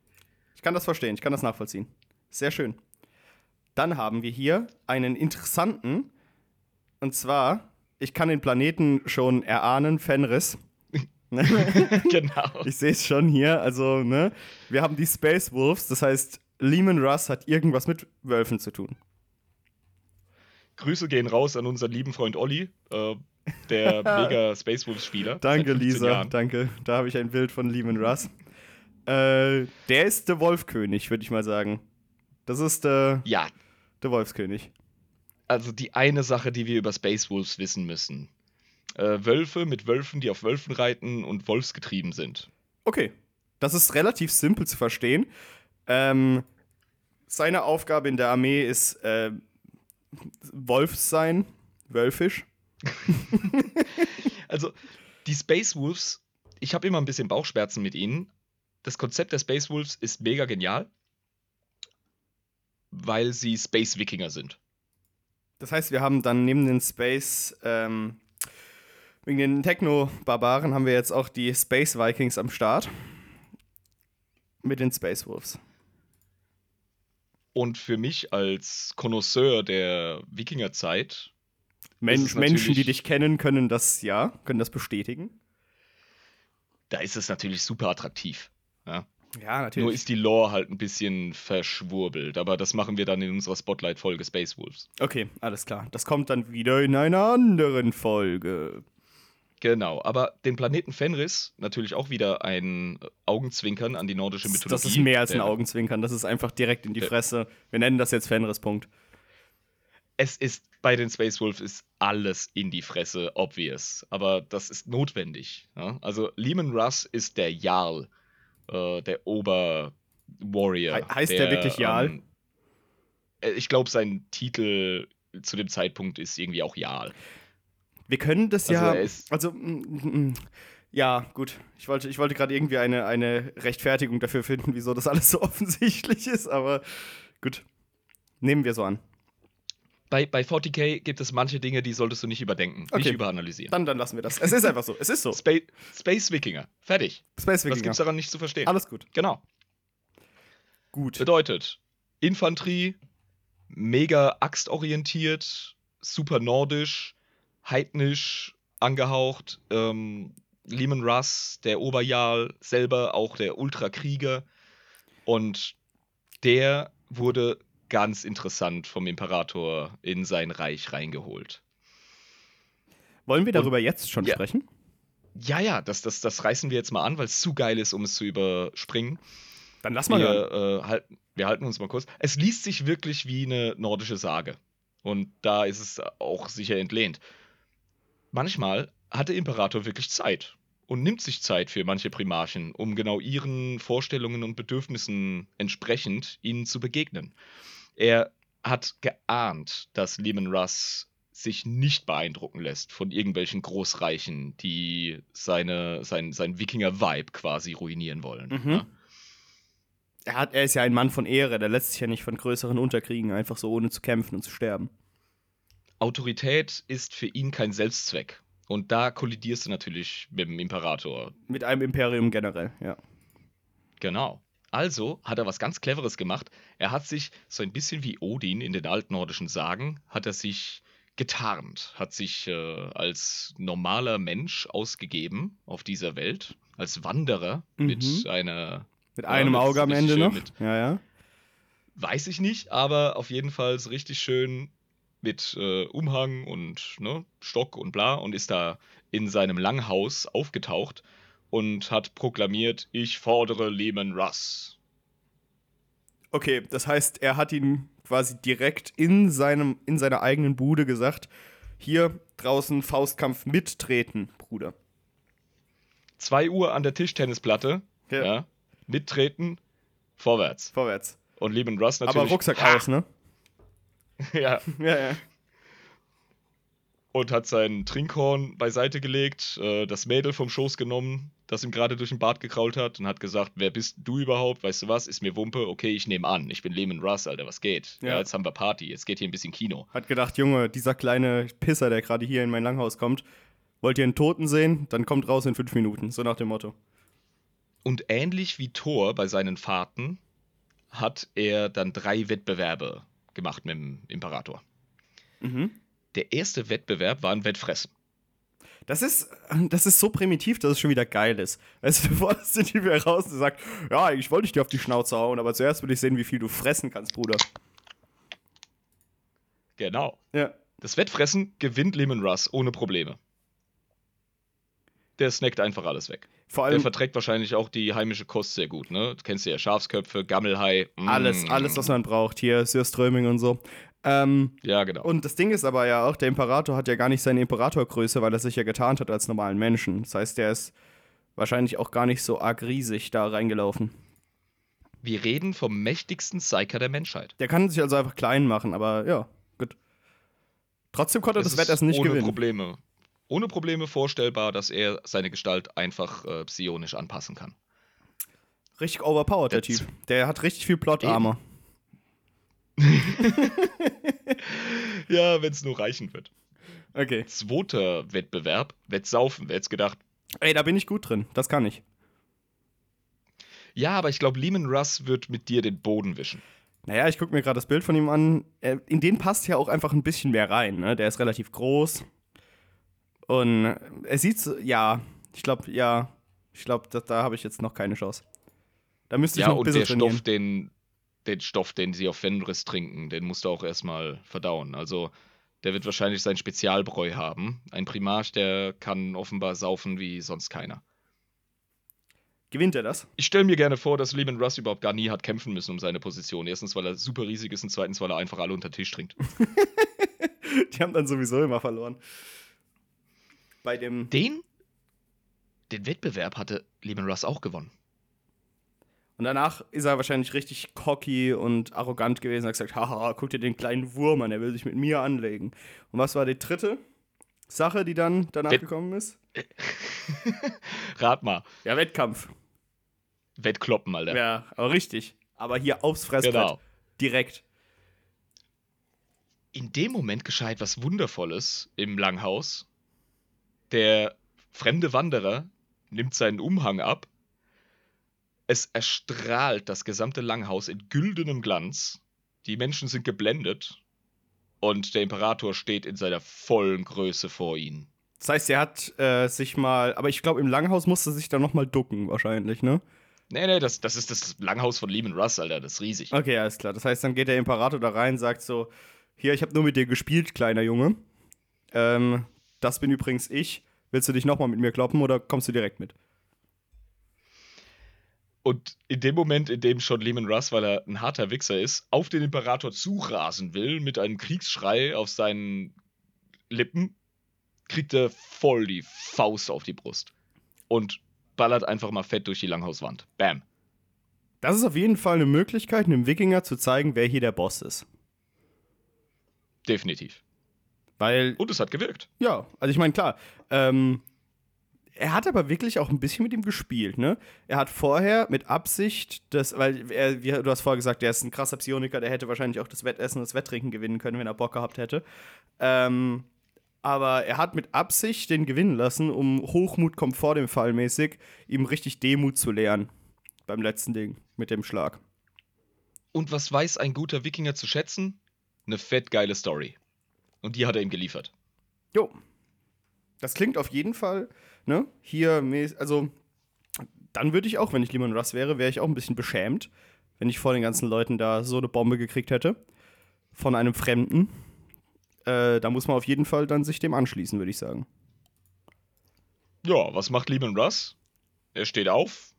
Ich kann das verstehen, ich kann das nachvollziehen. Sehr schön. Dann haben wir hier einen interessanten, und zwar, ich kann den Planeten schon erahnen, Fenris. genau. Ich sehe es schon hier, also, ne? Wir haben die Space Wolves, das heißt, Lehman Russ hat irgendwas mit Wölfen zu tun. Grüße gehen raus an unseren lieben Freund Olli, äh, der mega Space Wolves-Spieler. Danke, seit 15 Lisa, Jahren. danke. Da habe ich ein Bild von Lehman Russ. Äh, der ist der Wolfkönig, würde ich mal sagen. Das ist der, Ja, der Wolfskönig. also die eine Sache, die wir über Space Wolves wissen müssen. Äh, Wölfe mit Wölfen, die auf Wölfen reiten und wolfsgetrieben sind. Okay, das ist relativ simpel zu verstehen. Ähm, seine Aufgabe in der Armee ist äh, Wolf sein, wölfisch. Also, die Space Wolves, ich habe immer ein bisschen Bauchschmerzen mit ihnen. Das Konzept der Space Wolves ist mega genial, weil sie Space Wikinger sind. Das heißt, wir haben dann neben den Space, ähm, wegen den Techno-Barbaren haben wir jetzt auch die Space Vikings am Start. Mit den Space Wolves. Und für mich als Connoisseur der Wikingerzeit, Men es Menschen, die natürlich- dich kennen, können das ja, können das bestätigen. da ist es natürlich super attraktiv. Ja? Ja, Nur ist die Lore halt ein bisschen verschwurbelt, aber das machen wir dann in unserer Spotlight-Folge Space Wolves. Okay, alles klar. Das kommt dann wieder in einer anderen Folge. Genau, aber den Planeten Fenris natürlich auch wieder ein Augenzwinkern an die nordische Mythologie. das ist mehr als ein Der- Augenzwinkern, das ist einfach direkt in die Der- Fresse. Wir nennen das jetzt Fenris, Punkt. Es ist bei den Space Wolves ist alles in die Fresse, obvious. Aber das ist notwendig. Ja? Also Lehman Russ ist der Jarl, äh, der Ober-Warrior. He- heißt der wirklich Jarl? ähm, äh, ich glaube, sein Titel zu dem Zeitpunkt ist irgendwie auch Jarl. Wir können das Also ja. ist- Also, mm, mm, ja, gut. Ich wollte, ich wollte gerade irgendwie eine, eine Rechtfertigung dafür finden, wieso das alles so offensichtlich ist, aber gut. Nehmen wir so an. Bei, bei 40k gibt es manche Dinge, die solltest du nicht überdenken, Okay. nicht überanalysieren. Dann, dann lassen wir das. Es ist einfach so. Es ist so. Spa Space Wikinger. Fertig. Space Was gibt's Wikinger. daran nicht zu verstehen? Alles gut. Genau. Gut. Bedeutet, Infanterie, mega axtorientiert, super nordisch, heidnisch angehaucht, ähm, Lehman Russ, der Oberjarl, selber auch der Ultrakrieger. Und der wurde ganz interessant vom Imperator in sein Reich reingeholt. Wollen wir darüber jetzt schon Ja. sprechen? Ja, ja, das, das, das reißen wir jetzt mal an, weil es zu geil ist, um es zu überspringen. Dann lass mal. Wir, äh, halten, wir halten uns mal kurz. Es liest sich wirklich wie eine nordische Sage. Und da ist es auch sicher entlehnt. Manchmal hat der Imperator wirklich Zeit und nimmt sich Zeit für manche Primarchen, um genau ihren Vorstellungen und Bedürfnissen entsprechend ihnen zu begegnen. Er hat geahnt, dass Lehman Russ sich nicht beeindrucken lässt von irgendwelchen Großreichen, die seine, sein, sein Wikinger-Vibe quasi ruinieren wollen. Mhm. Ja? Er, hat, er ist ja ein Mann von Ehre, der lässt sich ja nicht von größeren Unterkriegen einfach so ohne zu kämpfen und zu sterben. Autorität ist für ihn kein Selbstzweck. Und da kollidierst du natürlich mit dem Imperator. Mit einem Imperium generell, ja. Genau. Also hat er was ganz Cleveres gemacht. Er hat sich so ein bisschen wie Odin in den altnordischen Sagen, hat er sich getarnt, hat sich äh, als normaler Mensch ausgegeben auf dieser Welt, als Wanderer Mhm. mit einer, Mit Ja, einem mit Auge am Ende noch. mit- Ja, ja. weiß ich nicht, aber auf jeden Fall richtig schön mit äh, Umhang und ne, Stock und bla und ist da in seinem Langhaus aufgetaucht und hat proklamiert, ich fordere Lehman Russ. Okay, das heißt, er hat ihn quasi direkt in, seinem, in seiner eigenen Bude gesagt: Hier draußen Faustkampf mittreten, Bruder. 2 Uhr an der Tischtennisplatte, Ja. ja. mittreten, vorwärts. Vorwärts. Und Lehman Russ natürlich. Aber Rucksack ha, aus, ne? Ja, Ja, ja. und hat sein Trinkhorn beiseite gelegt, äh, das Mädel vom Schoß genommen, das ihm gerade durch den Bart gekrault hat und hat gesagt, wer bist du überhaupt? Weißt du was? Ist mir Wumpe? Okay, ich nehme an. Ich bin Lehman Russ, Alter, was geht? Ja. Ja. jetzt haben wir Party, jetzt geht hier ein bisschen Kino. Hat gedacht, Junge, dieser kleine Pisser, der gerade hier in mein Langhaus kommt, wollt ihr einen Toten sehen? Dann kommt raus in fünf Minuten. So nach dem Motto. Und ähnlich wie Thor bei seinen Fahrten hat er dann drei Wettbewerbe gemacht mit dem Imperator. Mhm. Der erste Wettbewerb war ein Wettfressen. Das ist, das ist so primitiv, dass es schon wieder geil ist. Weißt du, du forderst den Typ heraus und sagt, ja, eigentlich wollte ich dir auf die Schnauze hauen, aber zuerst will ich sehen, wie viel du fressen kannst, Bruder. Genau. Ja. Das Wettfressen gewinnt Lehman Russ ohne Probleme. Der snackt einfach alles weg. Vor Der allem verträgt wahrscheinlich auch die heimische Kost sehr gut, ne? Du kennst ja Schafsköpfe, Gammelhai. mm. alles, alles, was man braucht. Hier, Surströming und so. Ähm, Ja, genau. und das Ding ist aber ja auch, der Imperator hat ja gar nicht seine Imperatorgröße, weil er sich ja getarnt hat als normalen Menschen. Das heißt, der ist wahrscheinlich auch gar nicht so arg riesig da reingelaufen. Wir reden vom mächtigsten Psyker der Menschheit. Der kann sich also einfach klein machen, aber ja, gut. Trotzdem konnte er das ist Wettessen nicht ohne gewinnen. Probleme. Ohne Probleme vorstellbar, dass er seine Gestalt einfach äh, psionisch anpassen kann. Richtig overpowered, der Der Typ. Der hat richtig viel Plot-Armor. Ja, wenn es nur reichen wird. Okay. Zweiter Wettbewerb, Wettsaufen. Wer hätte gedacht? Ey, da bin ich gut drin. Das kann ich. Ja, aber ich glaube, Lehman Russ wird mit dir den Boden wischen. Naja, ich gucke mir gerade das Bild von ihm an. Er- In den passt ja auch einfach ein bisschen mehr rein. Ne? Der ist relativ groß. Und er sieht so, ja, ich glaube, ja, ich glaube, da, da habe ich jetzt noch keine Chance. Da müsste ich Ja, noch ein und bisschen der trainieren. Stoff, den, den Stoff, den sie auf Fenris trinken, den musst du auch erstmal verdauen. Also, der wird wahrscheinlich sein Spezialbräu haben. Ein Primarch, der kann offenbar saufen wie sonst keiner. Gewinnt er das? Ich stelle mir gerne vor, dass Lehman Russ überhaupt gar nie hat kämpfen müssen um seine Position. Erstens, weil er super riesig ist und zweitens, weil er einfach alle unter den Tisch trinkt. Die haben dann sowieso immer verloren. Bei dem. Den, den Wettbewerb hatte Lehman Russ auch gewonnen. Und danach ist er wahrscheinlich richtig cocky und arrogant gewesen und hat gesagt: Haha, guck dir den kleinen Wurm an, er will sich mit mir anlegen. Und was war die dritte Sache, die dann danach Wett- gekommen ist? Rat mal. Ja, Wettkampf. Wettkloppen, Alter. Ja, aber richtig. Aber hier aufs Fressbrett. Genau. Direkt. In dem Moment geschah etwas Wundervolles im Langhaus. Der fremde Wanderer nimmt seinen Umhang ab. Es erstrahlt das gesamte Langhaus in güldenem Glanz. Die Menschen sind geblendet. Und der Imperator steht in seiner vollen Größe vor ihnen. Das heißt, er hat äh, sich mal. Aber ich glaube, im Langhaus musste er sich dann nochmal ducken, wahrscheinlich, ne? Nee, nee, das, das ist das Langhaus von Lehman Russ, Alter. Das ist riesig. Okay, alles klar. Das heißt, dann geht der Imperator da rein, sagt so: Hier, ich habe nur mit dir gespielt, kleiner Junge. Ähm, das bin übrigens ich. Willst du dich nochmal mit mir kloppen oder kommst du direkt mit? Und in dem Moment, in dem schon Lehman Russ, weil er ein harter Wichser ist, auf den Imperator zurasen will, mit einem Kriegsschrei auf seinen Lippen, kriegt er voll die Faust auf die Brust. Und ballert einfach mal fett durch die Langhauswand. Bam. Das ist auf jeden Fall eine Möglichkeit, einem Wikinger zu zeigen, wer hier der Boss ist. Definitiv. Weil, Und es hat gewirkt. ja, also ich meine, klar, ähm, er hat aber wirklich auch ein bisschen mit ihm gespielt, ne? Er hat vorher mit Absicht das, weil er, wie du hast vorher gesagt, der ist ein krasser Psioniker, der hätte wahrscheinlich auch das Wettessen und das Wetttrinken gewinnen können, wenn er Bock gehabt hätte. Ähm, aber er hat mit Absicht den gewinnen lassen, um Hochmut kommt vor dem Fall mäßig, ihm richtig Demut zu lehren. Beim letzten Ding mit dem Schlag. Und was weiß ein guter Wikinger zu schätzen? Eine fett geile Story. Und die hat er ihm geliefert. Jo. Das klingt auf jeden Fall, ne? Hier, also, dann würde ich auch, wenn ich Limon Russ wäre, wäre ich auch ein bisschen beschämt, wenn ich vor den ganzen Leuten da so eine Bombe gekriegt hätte. Von einem Fremden. Äh, da muss man auf jeden Fall dann sich dem anschließen, würde ich sagen. Ja, was macht Lehman Russ? Er steht auf,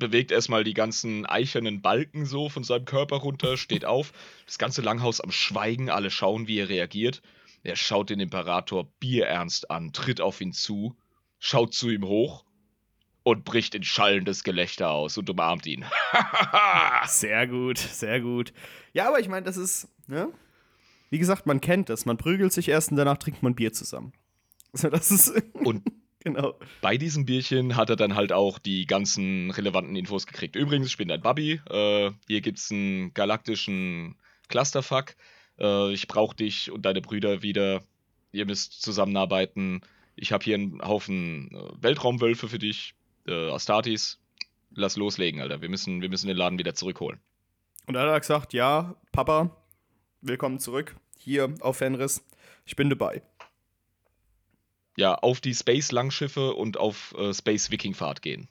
bewegt erstmal die ganzen eichernen Balken so von seinem Körper runter, steht auf, das ganze Langhaus am Schweigen, alle schauen, wie er reagiert. Er schaut den Imperator bierernst an, tritt auf ihn zu, schaut zu ihm hoch und bricht in schallendes Gelächter aus und umarmt ihn. Sehr gut, sehr gut. Ja, aber ich meine, das ist, ne? Wie gesagt, man kennt das. Man prügelt sich erst und danach trinkt man Bier zusammen. Also, das ist. Und genau. bei diesem Bierchen hat er dann halt auch die ganzen relevanten Infos gekriegt. Übrigens, ich bin dein Bubby. Äh, hier gibt's einen galaktischen Clusterfuck. Äh, ich brauche dich und deine Brüder wieder. Ihr müsst zusammenarbeiten. Ich habe hier einen Haufen äh, Weltraumwölfe für dich. Äh, Astartes. Lass loslegen, Alter. Wir müssen, wir müssen den Laden wieder zurückholen. Und dann hat er gesagt: Ja, Papa, willkommen zurück. Hier auf Fenris. Ich bin dabei. Ja, auf die Space-Langschiffe und auf äh, Space-Viking-Fahrt gehen.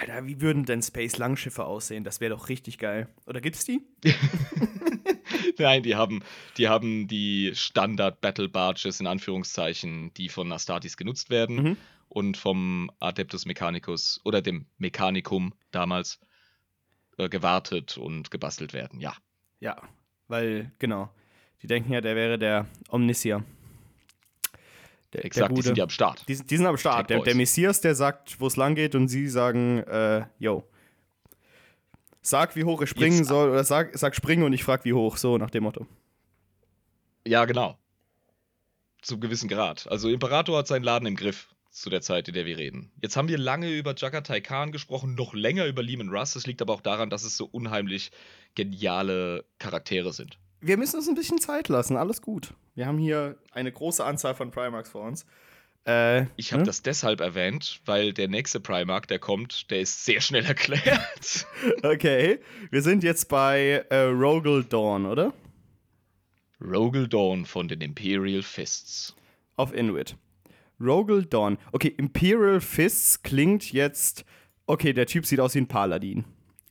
Alter, wie würden denn Space-Langschiffe aussehen? Das wäre doch richtig geil. Oder gibt's die? Nein, die haben, die haben die Standard-Battle-Barges in Anführungszeichen, die von Astartes genutzt werden Mhm. und vom Adeptus Mechanicus oder dem Mechanicum damals äh, gewartet und gebastelt werden. Ja. Ja, weil, genau. Die denken ja, der wäre der Omnisia. Der, Exakt, die Gute. sind ja am Start. Die, sind- die sind am Start. Der, der Messias, der sagt, wo es lang geht, und sie sagen, äh, yo. Sag, wie hoch er springen Jetzt- soll, oder sag, sag springen und ich frag, wie hoch, so nach dem Motto. Ja, genau. Zum gewissen Grad. Also Imperator hat seinen Laden im Griff zu der Zeit, in der wir reden. Jetzt haben wir lange über Jagatai Khan gesprochen, noch länger über Lehman Russ. Das liegt aber auch daran, dass es so unheimlich geniale Charaktere sind. Wir müssen uns ein bisschen Zeit lassen, alles gut. Wir haben hier eine große Anzahl von Primarchs vor uns. Äh, Ich habe ne? das deshalb erwähnt, weil der nächste Primark, der kommt, der ist sehr schnell erklärt. Okay, wir sind jetzt bei äh, Rogel Dawn, oder? Rogel Dawn von den Imperial Fists. Auf Inuit. Rogel Dawn. Okay, Imperial Fists klingt jetzt. Okay, der Typ sieht aus wie ein Paladin.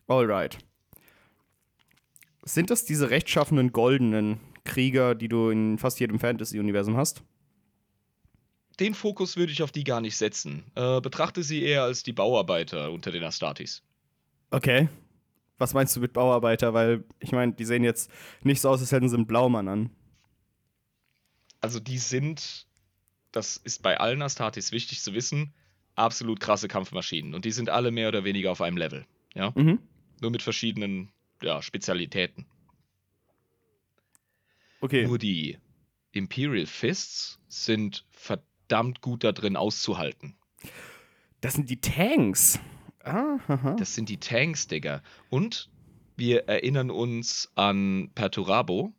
Alright. Sind das diese rechtschaffenen goldenen Krieger, die du in fast jedem Fantasy-Universum hast? Den Fokus würde ich auf die gar nicht setzen. Äh, betrachte sie eher als die Bauarbeiter unter den Astartes. Okay. Was meinst du mit Bauarbeiter? Weil, ich meine, die sehen jetzt nicht so aus, als hätten sie einen Blaumann an. Also die sind, das ist bei allen Astartes wichtig zu wissen, absolut krasse Kampfmaschinen. Und die sind alle mehr oder weniger auf einem Level. Ja? Mhm. Nur mit verschiedenen ja, Spezialitäten. Okay. Nur die Imperial Fists sind verdammt gut da drin auszuhalten. Das sind die Tanks. Ah, haha. Das sind die Tanks, Digga. Und wir erinnern uns an Perturabo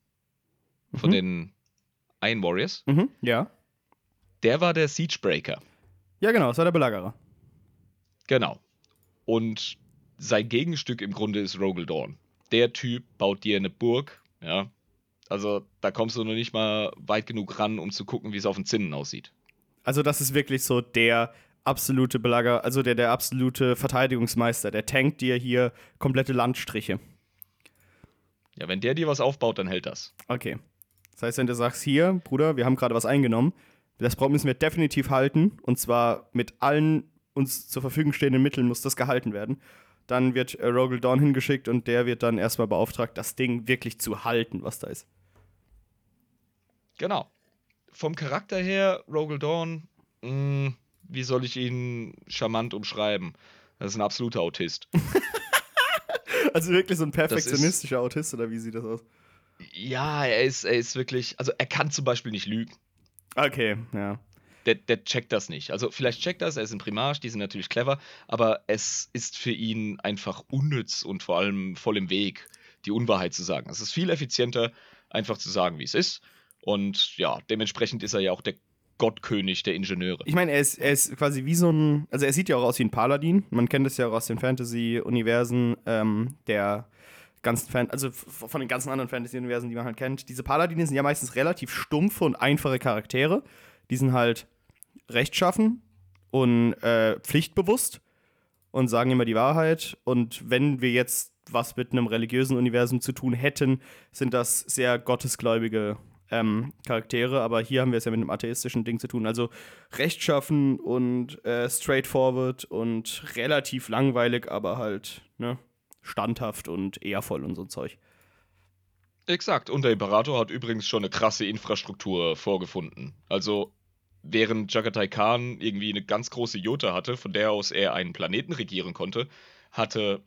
von Mhm. den Iron Warriors. Mhm, ja. Der war der Siegebreaker. Ja, genau, das war der Belagerer. Genau. Und sein Gegenstück im Grunde ist Rogel Dawn. Der Typ baut dir eine Burg, ja. Also da kommst du noch nicht mal weit genug ran, um zu gucken, wie es auf den Zinnen aussieht. Also, das ist wirklich so der absolute Belager, also der, der absolute Verteidigungsmeister. Der tankt dir hier komplette Landstriche. Ja, wenn der dir was aufbaut, dann hält das. Okay. Das heißt, wenn du sagst, hier, Bruder, wir haben gerade was eingenommen, das müssen wir definitiv halten, und zwar mit allen uns zur Verfügung stehenden Mitteln muss das gehalten werden. Dann wird äh, Rogel Dawn hingeschickt und der wird dann erstmal beauftragt, das Ding wirklich zu halten, was da ist. Genau. Vom Charakter her, Rogel Dawn, mh, wie soll ich ihn charmant umschreiben? Das ist ein absoluter Autist. Also wirklich so ein ist- perfektionistischer Autist, oder wie sieht das aus? Ja, er ist, er ist wirklich, also er kann zum Beispiel nicht lügen. Okay, ja. Der, der checkt das nicht. Also vielleicht checkt das, er ist ein Primarch, die sind natürlich clever, aber es ist für ihn einfach unnütz und vor allem voll im Weg, die Unwahrheit zu sagen. Es ist viel effizienter, einfach zu sagen, wie es ist. Und ja, dementsprechend ist er ja auch der Gottkönig der Ingenieure. Ich meine, er ist, er ist quasi wie so ein, also er sieht ja auch aus wie ein Paladin. Man kennt es ja auch aus den Fantasy-Universen ähm, der ganzen Fan also von den ganzen anderen Fantasy-Universen, die man halt kennt. Diese Paladine sind ja meistens relativ stumpfe und einfache Charaktere. Die sind halt rechtschaffen und äh, pflichtbewusst und sagen immer die Wahrheit. Und wenn wir jetzt was mit einem religiösen Universum zu tun hätten, sind das sehr gottesgläubige ähm, Charaktere, aber hier haben wir es ja mit einem atheistischen Ding zu tun. Also rechtschaffen und äh, straightforward und relativ langweilig, aber halt ne, standhaft und ehrvoll und so ein Zeug. Exakt. Und der Imperator hat übrigens schon eine krasse Infrastruktur vorgefunden. Also während Jagatai Khan irgendwie eine ganz große Jota hatte, von der aus er einen Planeten regieren konnte, hatte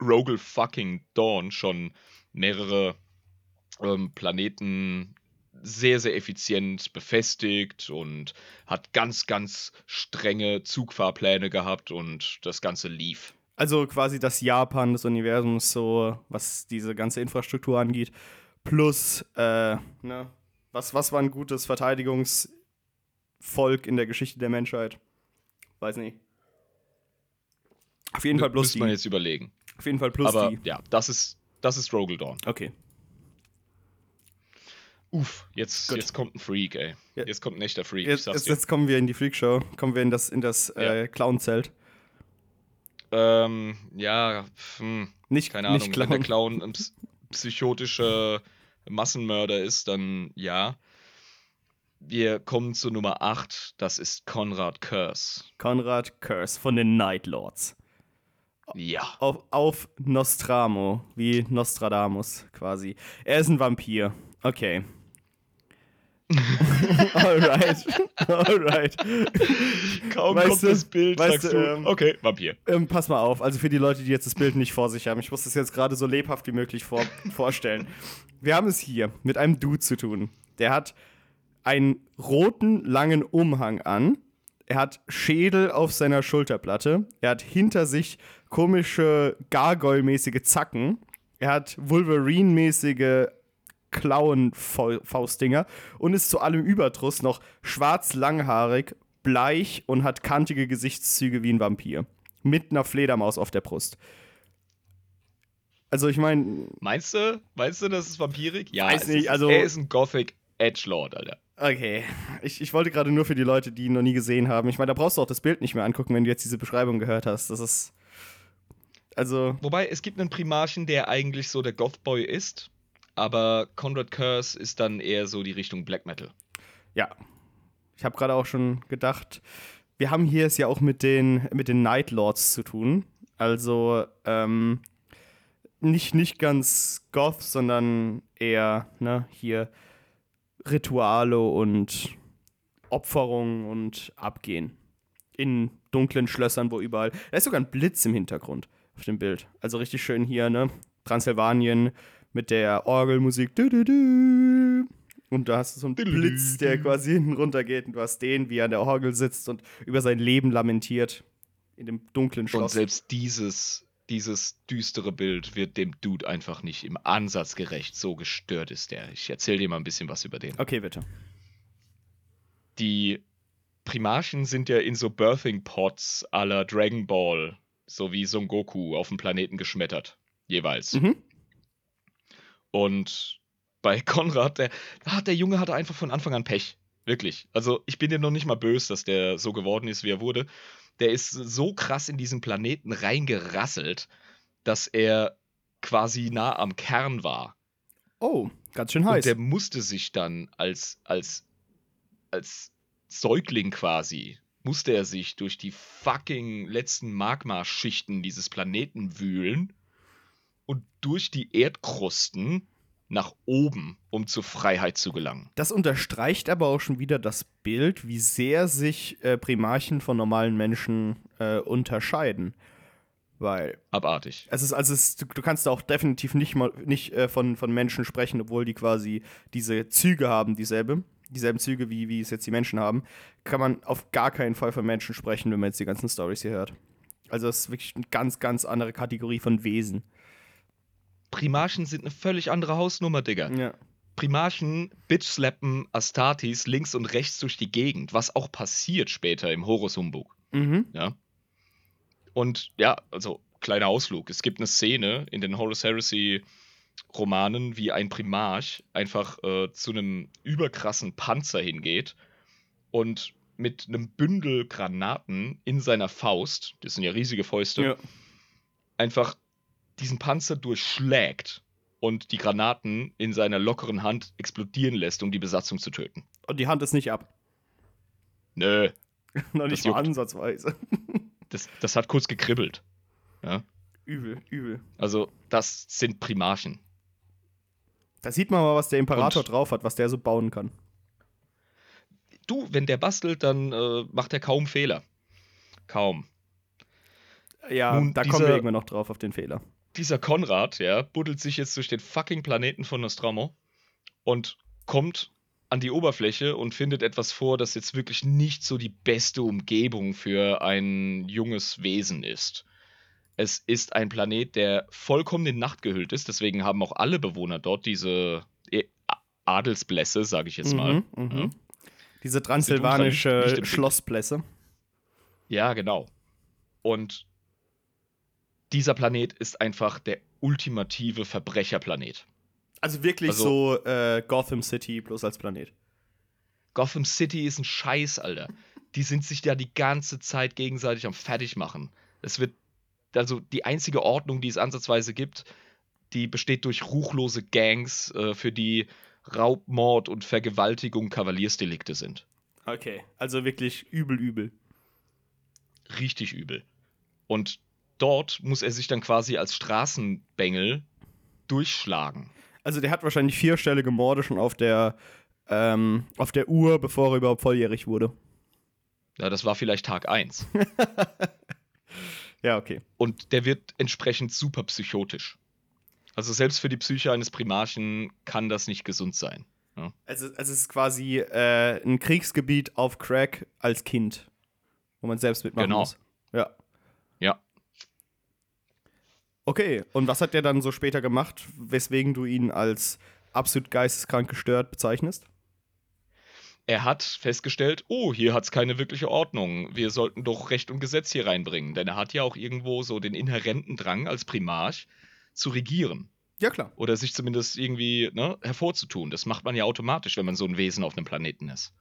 Rogel fucking Dawn schon mehrere ähm, Planeten sehr, sehr effizient befestigt und hat ganz, ganz strenge Zugfahrpläne gehabt und das Ganze lief. Also quasi das Japan des Universums, so was diese ganze Infrastruktur angeht. Plus, äh, ne, was, was war ein gutes Verteidigungsvolk in der Geschichte der Menschheit? Weiß nicht. Auf jeden Fall plus Müsste man jetzt überlegen. Auf jeden Fall plus Aber die. ja, das ist, das ist Rogel Dawn. Okay. Uff, jetzt, Gut. jetzt kommt ein Freak, ey. Ja. Jetzt kommt ein echter Freak. Jetzt, jetzt, jetzt kommen wir in die Freakshow. Kommen wir in das, in das äh, Clown-Zelt. Ähm, ja, hm, Nicht, keine Ahnung. nicht Wenn der Clown. Ein ps- psychotischer Massenmörder ist, dann ja. Wir kommen zu Nummer 8. Das ist Konrad Curse. Konrad Curse von den Night Lords. Ja. Auf, auf Nostramo, wie Nostradamus quasi. Er ist ein Vampir. Okay. alright. alright. Kaum Weißt kommt du- das Bild, weißt sagst du, du, ähm, okay, Vampir. Ähm, pass mal auf, also für die Leute, die jetzt das Bild nicht vor sich haben, ich muss das jetzt gerade so lebhaft wie möglich vor vorstellen. Wir haben es hier mit einem Dude zu tun. Der hat einen roten, langen Umhang an. Er hat Schädel auf seiner Schulterplatte. Er hat hinter sich komische Gargoyle-mäßige Zacken. Er hat Wolverine-mäßige Klauen-Faustdinger und ist zu allem Überdruss noch schwarz langhaarig, bleich und hat kantige Gesichtszüge wie ein Vampir. Mit einer Fledermaus auf der Brust. Also ich meine, Meinst du, meinst du, das ist vampirig? Ja, Weiß es nicht, ist, also- er ist ein Gothic Edgelord, Alter. Okay, ich, ich wollte gerade nur für die Leute, die ihn noch nie gesehen haben. Ich meine, da brauchst du auch das Bild nicht mehr angucken, wenn du jetzt diese Beschreibung gehört hast. Das ist also Wobei, es gibt einen Primarchen, der eigentlich so der Gothboy ist, aber Conrad Curse ist dann eher so die Richtung Black Metal. Ja. Ich habe gerade auch schon gedacht, wir haben hier es ja auch mit den, mit den Night Lords zu tun. Also, ähm, nicht, nicht ganz Goth, sondern eher, ne, hier Rituale und Opferung und Abgehen. In dunklen Schlössern, wo überall. Da ist sogar ein Blitz im Hintergrund auf dem Bild. Also richtig schön hier, ne? Transsilvanien mit der Orgelmusik. Du, du, du. Und da hast du so einen Blitz, der quasi hinten runter geht. Und du hast den, wie er an der Orgel sitzt und über sein Leben lamentiert. In dem dunklen Und Schloss. selbst dieses, dieses düstere Bild wird dem Dude einfach nicht im Ansatz gerecht. So gestört ist der. Ich erzähle dir mal ein bisschen was über den. Okay, bitte. Die Primarchen sind ja in so Birthing Pots à la Dragon Ball, so wie Son Goku auf dem Planeten geschmettert. Jeweils. Mhm. Und bei Konrad, der, ah, der Junge hatte einfach von Anfang an Pech. Wirklich. Also ich bin dir noch nicht mal böse, dass der so geworden ist, wie er wurde. Der ist so krass in diesen Planeten reingerasselt, dass er quasi nah am Kern war. Oh, ganz schön Und heiß. der musste sich dann als, als, als Säugling quasi, musste er sich durch die fucking letzten Magma-Schichten dieses Planeten wühlen und durch die Erdkrusten nach oben, um zur Freiheit zu gelangen. Das unterstreicht aber auch schon wieder das Bild, wie sehr sich äh, Primarchen von normalen Menschen äh, unterscheiden. Weil Abartig. es ist, also es, du, du kannst da auch definitiv nicht mal nicht äh, von, von Menschen sprechen, obwohl die quasi diese Züge haben, dieselbe, dieselben Züge, wie, wie es jetzt die Menschen haben, kann man auf gar keinen Fall von Menschen sprechen, wenn man jetzt die ganzen Stories hier hört. Also es ist wirklich eine ganz, ganz andere Kategorie von Wesen. Primarchen sind eine völlig andere Hausnummer, Digga. Ja. Primarchen bitch-slappen Astartes links und rechts durch die Gegend, was auch passiert später im Horus Humbug. Mhm. Ja. Und ja, also kleiner Ausflug. Es gibt eine Szene in den Horus Heresy Romanen, wie ein Primarch einfach äh, zu einem überkrassen Panzer hingeht und mit einem Bündel Granaten in seiner Faust, das sind ja riesige Fäuste, ja. einfach diesen Panzer durchschlägt und die Granaten in seiner lockeren Hand explodieren lässt, um die Besatzung zu töten. Und die Hand ist nicht ab. Nö, Noch nicht mal ansatzweise. das, das hat kurz gekribbelt. Ja? übel, übel. Also, das sind Primarchen. Da sieht man mal, was der Imperator Und- drauf hat, was der so bauen kann. Du, wenn der bastelt, dann äh, macht er kaum Fehler. Kaum. Ja, Nun, da kommen dieser- wir irgendwann noch drauf auf den Fehler. Dieser Konrad, ja, buddelt sich jetzt durch den fucking Planeten von Nostromo und kommt an die Oberfläche und findet etwas vor, das jetzt wirklich nicht so die beste Umgebung für ein junges Wesen ist. Es ist ein Planet, der vollkommen in Nacht gehüllt ist, deswegen haben auch alle Bewohner dort diese äh, Adelsblässe, sage ich jetzt mal. Mhm, mhm. Ja. Diese transsilvanische. Schlossblässe. Ja, genau. Und dieser Planet ist einfach der ultimative Verbrecherplanet. Also wirklich Also- so äh, Gotham City bloß als Planet. Gotham City ist ein Scheiß, Alter. Die sind sich da die ganze Zeit gegenseitig am Fertigmachen. Es wird, also die einzige Ordnung, die es ansatzweise gibt, die besteht durch ruchlose Gangs, äh, für die Raub, Mord und Vergewaltigung Kavaliersdelikte sind. Okay. Also wirklich übel, übel. Richtig übel. Und dort muss er sich dann quasi als Straßenbengel durchschlagen. Also der hat wahrscheinlich vierstellige Morde schon auf der, ähm, auf der Uhr, bevor er überhaupt volljährig wurde. Ja, das war vielleicht Tag 1. Ja, okay. Und der wird entsprechend super psychotisch. Also selbst für die Psyche eines Primarchen kann das nicht gesund sein. Also, also es ist quasi äh, ein Kriegsgebiet auf Crack als Kind, wo man selbst mitmachen Genau. muss. Ja. Ja. Okay, und was hat der dann so später gemacht, weswegen du ihn als absolut geisteskrank gestört bezeichnest? Er hat festgestellt, oh, hier hat es keine wirkliche Ordnung. Wir sollten doch Recht und Gesetz hier reinbringen. Denn er hat ja auch irgendwo so den inhärenten Drang als Primarch zu regieren. Ja, klar. Oder sich zumindest irgendwie ne, hervorzutun. Das macht man ja automatisch, wenn man so ein Wesen auf einem Planeten ist.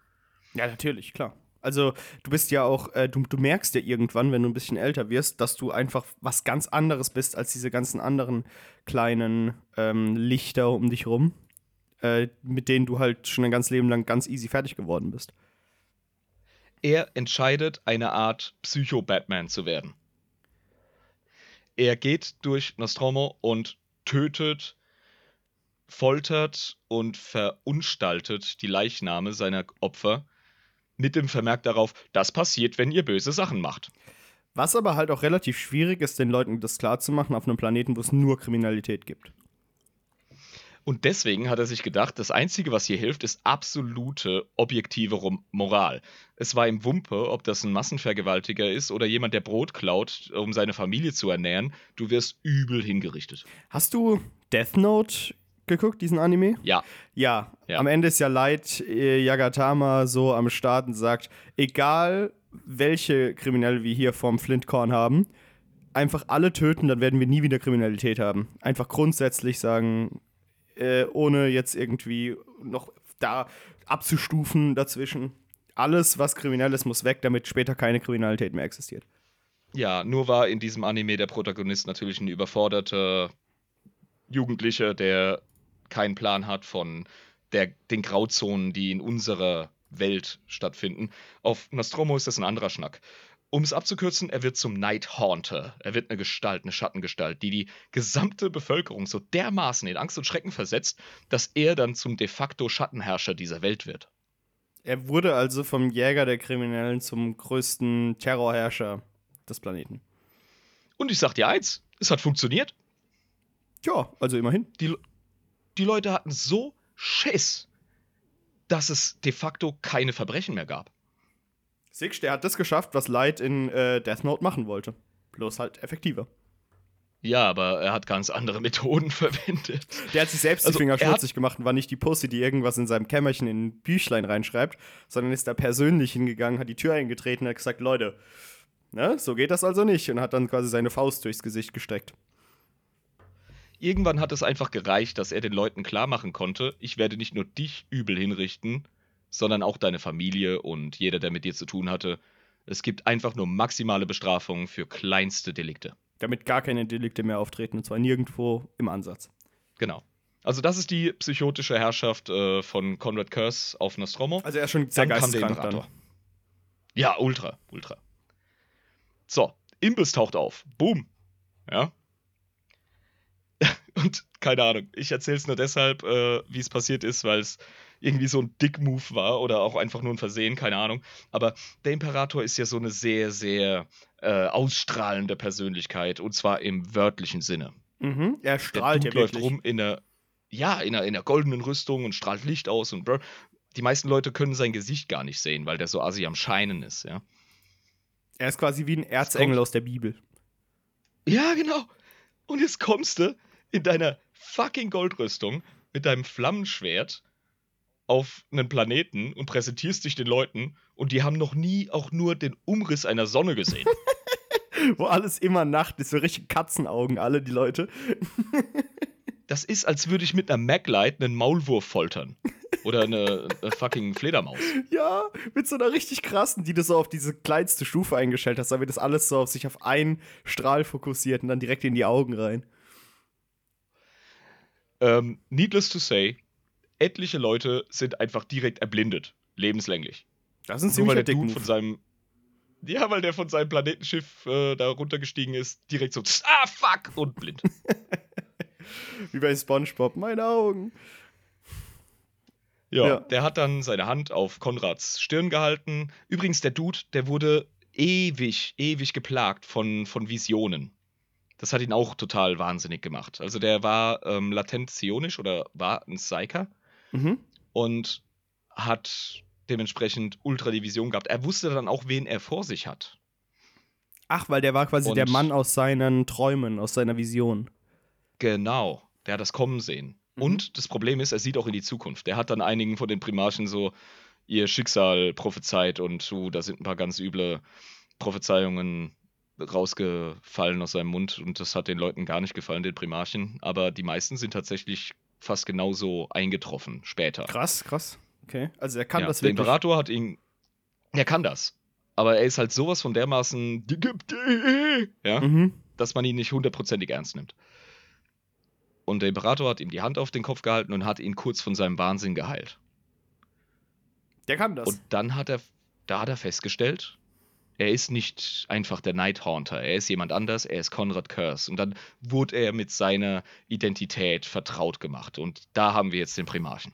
Ja, natürlich, klar. Also, du bist ja auch, äh, du, du merkst ja irgendwann, wenn du ein bisschen älter wirst, dass du einfach was ganz anderes bist als diese ganzen anderen kleinen ähm, Lichter um dich rum, äh, mit denen du halt schon ein ganzes Leben lang ganz easy fertig geworden bist. Er entscheidet, eine Art Psycho-Batman zu werden. Er geht durch Nostromo und tötet, foltert und verunstaltet die Leichname seiner Opfer mit dem Vermerk darauf, das passiert, wenn ihr böse Sachen macht. Was aber halt auch relativ schwierig ist, den Leuten das klarzumachen auf einem Planeten, wo es nur Kriminalität gibt. Und deswegen hat er sich gedacht, das Einzige, was hier hilft, ist absolute objektive Moral. Es war ihm Wumpe, ob das ein Massenvergewaltiger ist oder jemand, der Brot klaut, um seine Familie zu ernähren. Du wirst übel hingerichtet. Hast du Death Note geguckt, diesen Anime? Ja, Ja, Ja. am Ende ist ja Light äh, Yagatama so am Start und sagt, egal welche Kriminelle wir hier vom Flintkorn haben, einfach alle töten, dann werden wir nie wieder Kriminalität haben. Einfach grundsätzlich sagen, äh, ohne jetzt irgendwie noch da abzustufen dazwischen. Alles, was kriminell ist, muss weg, damit später keine Kriminalität mehr existiert. ja, nur war in diesem Anime der Protagonist natürlich ein überforderter Jugendlicher, der keinen Plan hat von der, den Grauzonen, die in unserer Welt stattfinden. Auf Nostromo ist das ein anderer Schnack. Um es abzukürzen, er wird zum Night Haunter. Er wird eine Gestalt, eine Schattengestalt, die die gesamte Bevölkerung so dermaßen in Angst und Schrecken versetzt, dass er dann zum de facto Schattenherrscher dieser Welt wird. Er wurde also vom Jäger der Kriminellen zum größten Terrorherrscher des Planeten. Und ich sag dir eins, es hat funktioniert. Ja, also immerhin. Die, die Leute hatten so Schiss, dass es de facto keine Verbrechen mehr gab. Six, der hat das geschafft, was Light in äh, Death Note machen wollte. Bloß halt effektiver. Ja, aber er hat ganz andere Methoden verwendet. Der hat sich selbst Also, die Finger er schmutzig gemacht und war nicht die Pussy, die irgendwas in seinem Kämmerchen in ein Büchlein reinschreibt, sondern ist da persönlich hingegangen, hat die Tür eingetreten und hat gesagt, Leute, ne, so geht das also nicht und hat dann quasi seine Faust durchs Gesicht gestreckt. Irgendwann hat es einfach gereicht, dass er den Leuten klar machen konnte, ich werde nicht nur dich übel hinrichten, sondern auch deine Familie und jeder, der mit dir zu tun hatte. Es gibt einfach nur maximale Bestrafungen für kleinste Delikte. Damit gar keine Delikte mehr auftreten und zwar nirgendwo im Ansatz. Genau. Also das ist die psychotische Herrschaft äh, von Conrad Curse auf Nostromo. Also er ist schon sehr Dann kam der geisteskrank Imperator. dann. Ja, ultra, ultra. So, Imbiss taucht auf. Boom. Ja. Und keine Ahnung, ich erzähle es nur deshalb, äh, wie es passiert ist, weil es irgendwie so ein Dick-Move war oder auch einfach nur ein Versehen, keine Ahnung. Aber der Imperator ist ja so eine sehr, sehr äh, ausstrahlende Persönlichkeit und zwar im wörtlichen Sinne. Mhm, er Der strahlt ja Dude läuft wirklich. rum in einer, ja, in einer, in einer goldenen Rüstung und strahlt Licht aus und brr. die meisten Leute können sein Gesicht gar nicht sehen, weil der so assi am Scheinen ist, ja. Er ist quasi wie ein Erzengel aus der Bibel. Ja, genau. Und jetzt kommst du in deiner fucking Goldrüstung mit deinem Flammenschwert auf einen Planeten und präsentierst dich den Leuten und die haben noch nie auch nur den Umriss einer Sonne gesehen. Wo alles immer Nacht ist, so richtig Katzenaugen, alle die Leute. Das ist, als würde ich mit einer Maglite einen Maulwurf foltern. Oder eine, eine fucking Fledermaus. Ja, mit so einer richtig krassen, die du so auf diese kleinste Stufe eingestellt hast, damit das alles so auf sich auf einen Strahl fokussiert und dann direkt in die Augen rein. Ähm, needless to say, etliche Leute sind einfach direkt erblindet. Lebenslänglich. Das ist ein Nur weil der Dude von seinem. Ja, weil der von seinem Planetenschiff äh, da runtergestiegen ist, direkt so, ah, fuck, und blind. Wie bei Spongebob, meine Augen. Ja, Ja. der hat dann seine Hand auf Konrads Stirn gehalten. Übrigens, der Dude, der wurde ewig, ewig geplagt von, von Visionen. Das hat ihn auch total wahnsinnig gemacht. Also der war ähm, latent psionisch oder war ein Psyker Mhm. und hat dementsprechend ultra die Vision gehabt. Er wusste dann auch, wen er vor sich hat. Ach, weil der war quasi Und- der Mann aus seinen Träumen, aus seiner Vision. Genau, der hat das kommen sehen. Mhm. Und das Problem ist, er sieht auch in die Zukunft. Der hat dann einigen von den Primarchen so ihr Schicksal prophezeit und so, da sind ein paar ganz üble Prophezeiungen rausgefallen aus seinem Mund und das hat den Leuten gar nicht gefallen, den Primarchen. Aber die meisten sind tatsächlich fast genauso eingetroffen später. Krass, krass. Okay. Also er kann ja, das der wirklich. Imperator hat ihn. Er kann das. Aber er ist halt sowas von dermaßen. Ja, Mhm. dass man ihn nicht hundertprozentig ernst nimmt. Und der Imperator hat ihm die Hand auf den Kopf gehalten und hat ihn kurz von seinem Wahnsinn geheilt. Der kann das. Und dann hat er, da hat er festgestellt, er ist nicht einfach der Night Haunter, er ist jemand anders, er ist Konrad Curse. Und dann wurde er mit seiner Identität vertraut gemacht. Und da haben wir jetzt den Primarchen.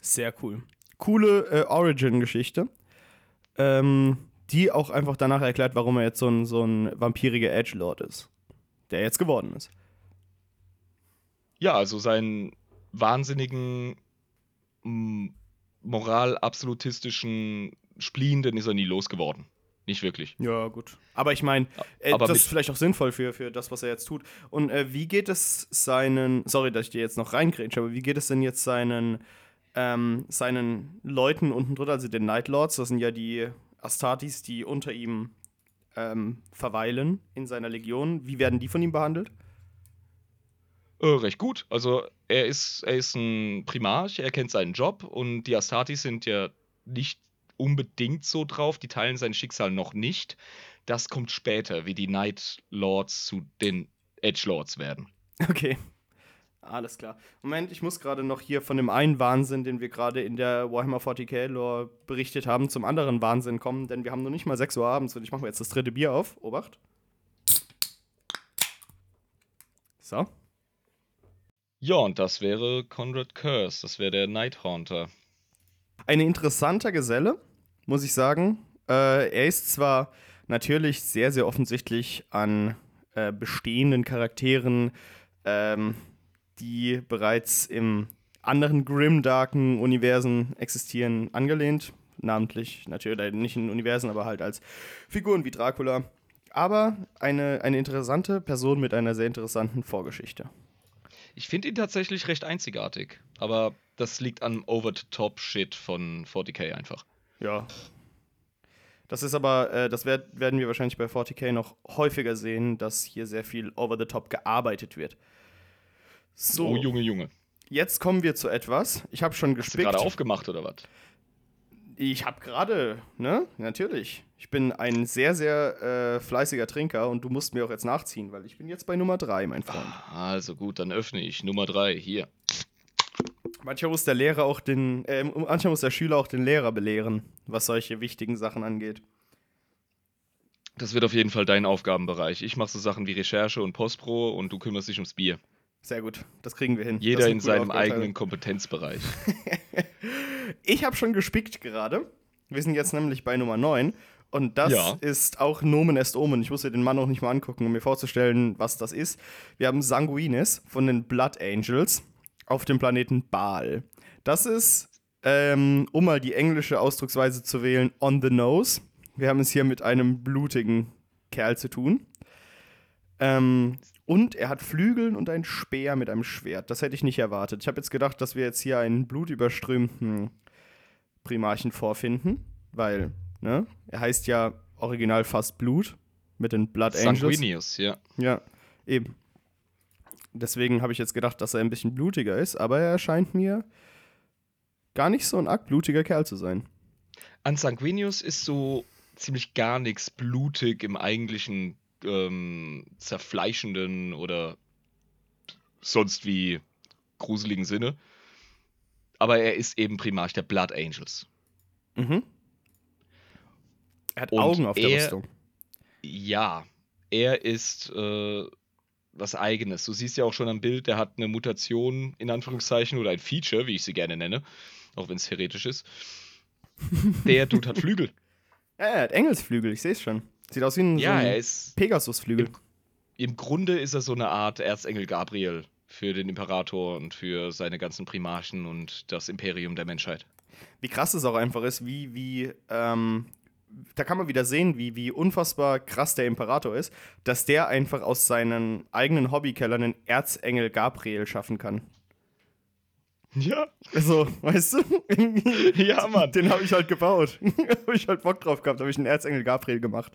Sehr cool. Coole äh, Origin-Geschichte. Ähm, die auch einfach danach erklärt, warum er jetzt so ein, so ein vampiriger Edgelord ist. Der jetzt geworden ist. Ja, also seinen wahnsinnigen, moral-absolutistischen Spleen, den ist er nie losgeworden. Nicht wirklich. Ja, gut. Aber ich meine, äh, das ist vielleicht auch sinnvoll für, für das, was er jetzt tut. Und äh, wie geht es seinen, sorry, dass ich dir jetzt noch reingrätsche, aber wie geht es denn jetzt seinen, ähm, seinen Leuten unten drunter, also den Night Lords, das sind ja die Astartes, die unter ihm ähm, verweilen in seiner Legion. Wie werden die von ihm behandelt? Äh, recht gut. Also er ist, er ist ein Primarch, er kennt seinen Job und die Astartes sind ja nicht unbedingt so drauf, die teilen sein Schicksal noch nicht. Das kommt später, wie die Night Lords zu den Edge Lords werden. Okay. Alles klar. Moment, ich muss gerade noch hier von dem einen Wahnsinn, den wir gerade in der Warhammer 40k Lore berichtet haben, zum anderen Wahnsinn kommen, denn wir haben noch nicht mal 6 Uhr abends und ich mache mir jetzt das dritte Bier auf. Obacht. So. Ja, und das wäre Conrad Curse, das wäre der Night Haunter. Ein interessanter Geselle, muss ich sagen. Äh, er ist zwar natürlich sehr, sehr offensichtlich an äh, bestehenden Charakteren, ähm, die bereits im anderen grimdarken Universen existieren, angelehnt. Namentlich natürlich nicht in Universen, aber halt als Figuren wie Dracula. Aber eine, eine interessante Person mit einer sehr interessanten Vorgeschichte. Ich finde ihn tatsächlich recht einzigartig, aber das liegt an Over-the-Top-Shit von 40k einfach. Ja. Das ist aber, äh, das werd, werden wir wahrscheinlich bei 40k noch häufiger sehen, dass hier sehr viel Over-the-Top gearbeitet wird. So, oh, Junge, Junge. Jetzt kommen wir zu etwas. Ich habe schon gespickt. Hast du gerade aufgemacht oder was? Ich habe gerade, ne? Natürlich. Ich bin ein sehr, sehr äh, fleißiger Trinker und du musst mir auch jetzt nachziehen, weil ich bin jetzt bei Nummer 3, mein Freund. Ah, also gut, dann öffne ich Nummer 3 hier. Manchmal muss der Lehrer auch den, äh, manchmal muss der Schüler auch den Lehrer belehren, was solche wichtigen Sachen angeht. Das wird auf jeden Fall dein Aufgabenbereich. Ich mache so Sachen wie Recherche und Postpro und du kümmerst dich ums Bier. Sehr gut, das kriegen wir hin. Jeder in seinem eigenen Kompetenzbereich. ich habe schon gespickt gerade. Wir sind jetzt nämlich bei Nummer 9. Und das ja. ist auch Nomen est Omen. Ich musste den Mann noch nicht mal angucken, um mir vorzustellen, was das ist. Wir haben Sanguinis von den Blood Angels auf dem Planeten Baal. Das ist, ähm, um mal die englische Ausdrucksweise zu wählen, on the nose. Wir haben es hier mit einem blutigen Kerl zu tun. Ähm, und er hat Flügeln und ein Speer mit einem Schwert. Das hätte ich nicht erwartet. Ich habe jetzt gedacht, dass wir jetzt hier einen blutüberströmten Primarchen vorfinden, weil, ne, er heißt ja original fast Blut mit den Blood Angels. Sanguinius, ja. Ja, eben. Deswegen habe ich jetzt gedacht, dass er ein bisschen blutiger ist, aber er erscheint mir gar nicht so ein arg blutiger Kerl zu sein. An Sanguinius ist so ziemlich gar nichts blutig im eigentlichen ähm, zerfleischenden oder sonst wie gruseligen Sinne. Aber er ist eben Primarch der Blood Angels. Mhm. Er hat Und Augen auf der er, Rüstung. Ja, er ist äh, was Eigenes. Du siehst ja auch schon am Bild, der hat eine Mutation in Anführungszeichen oder ein Feature, wie ich sie gerne nenne, auch wenn es heretisch ist. Der Dude hat Flügel. Ja, er hat Engelsflügel, ich sehe es schon. Sieht aus wie ein, ja, so ein Pegasusflügel. Im, Im Grunde ist er so eine Art Erzengel Gabriel für den Imperator und für seine ganzen Primarchen und das Imperium der Menschheit. Wie krass es auch einfach ist, wie, wie, ähm, da kann man wieder sehen, wie, wie unfassbar krass der Imperator ist, dass der einfach aus seinen eigenen Hobbykellern einen Erzengel Gabriel schaffen kann. Ja. So, weißt du? ja, Mann. Den habe ich halt gebaut. habe ich halt Bock drauf gehabt, habe ich einen Erzengel Gabriel gemacht.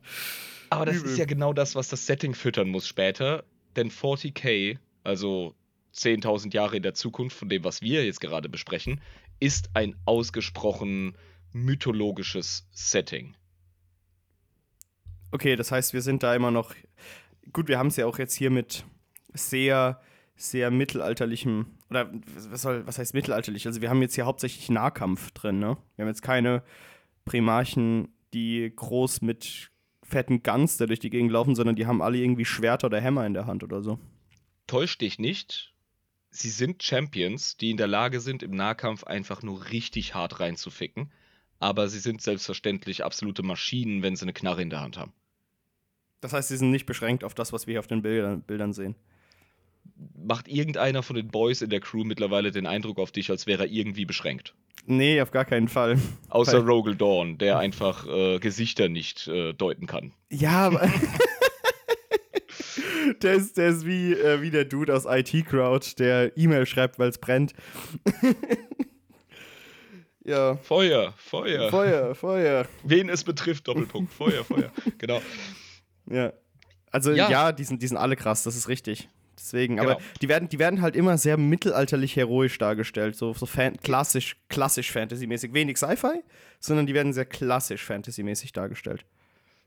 Aber das Übel. ist ja genau das, was das Setting füttern muss später. Denn 40k, also 10.000 Jahre in der Zukunft von dem, was wir jetzt gerade besprechen, ist ein ausgesprochen mythologisches Setting. Okay, das heißt, wir sind da immer noch. Gut, wir haben es ja auch jetzt hier mit sehr sehr mittelalterlichem, oder was, soll, was heißt mittelalterlich? Also wir haben jetzt hier hauptsächlich Nahkampf drin, ne? Wir haben jetzt keine Primarchen, die groß mit fetten Guns da durch die Gegend laufen, sondern die haben alle irgendwie Schwerter oder Hämmer in der Hand oder so. Täusch dich nicht. Sie sind Champions, die in der Lage sind, im Nahkampf einfach nur richtig hart reinzuficken. Aber sie sind selbstverständlich absolute Maschinen, wenn sie eine Knarre in der Hand haben. Das heißt, sie sind nicht beschränkt auf das, was wir hier auf den Bildern, Bildern sehen macht irgendeiner von den Boys in der Crew mittlerweile den Eindruck auf dich, als wäre er irgendwie beschränkt? Nee, auf gar keinen Fall. Außer Rogel Dawn, der einfach äh, Gesichter nicht äh, deuten kann. Ja, aber. der, ist, der ist wie, äh, wie der Dude aus IT Crowd, der E-Mail schreibt, weil es brennt. ja. Feuer, Feuer. Feuer, Feuer. Wen es betrifft, Doppelpunkt. Feuer, Feuer. Genau. Ja. Also ja, ja die, sind, die sind alle krass, das ist richtig. Deswegen, genau. aber die werden, die werden halt immer sehr mittelalterlich heroisch dargestellt, so, so fan klassisch, klassisch Fantasy-mäßig. Wenig Sci-Fi, sondern die werden sehr klassisch Fantasy-mäßig dargestellt.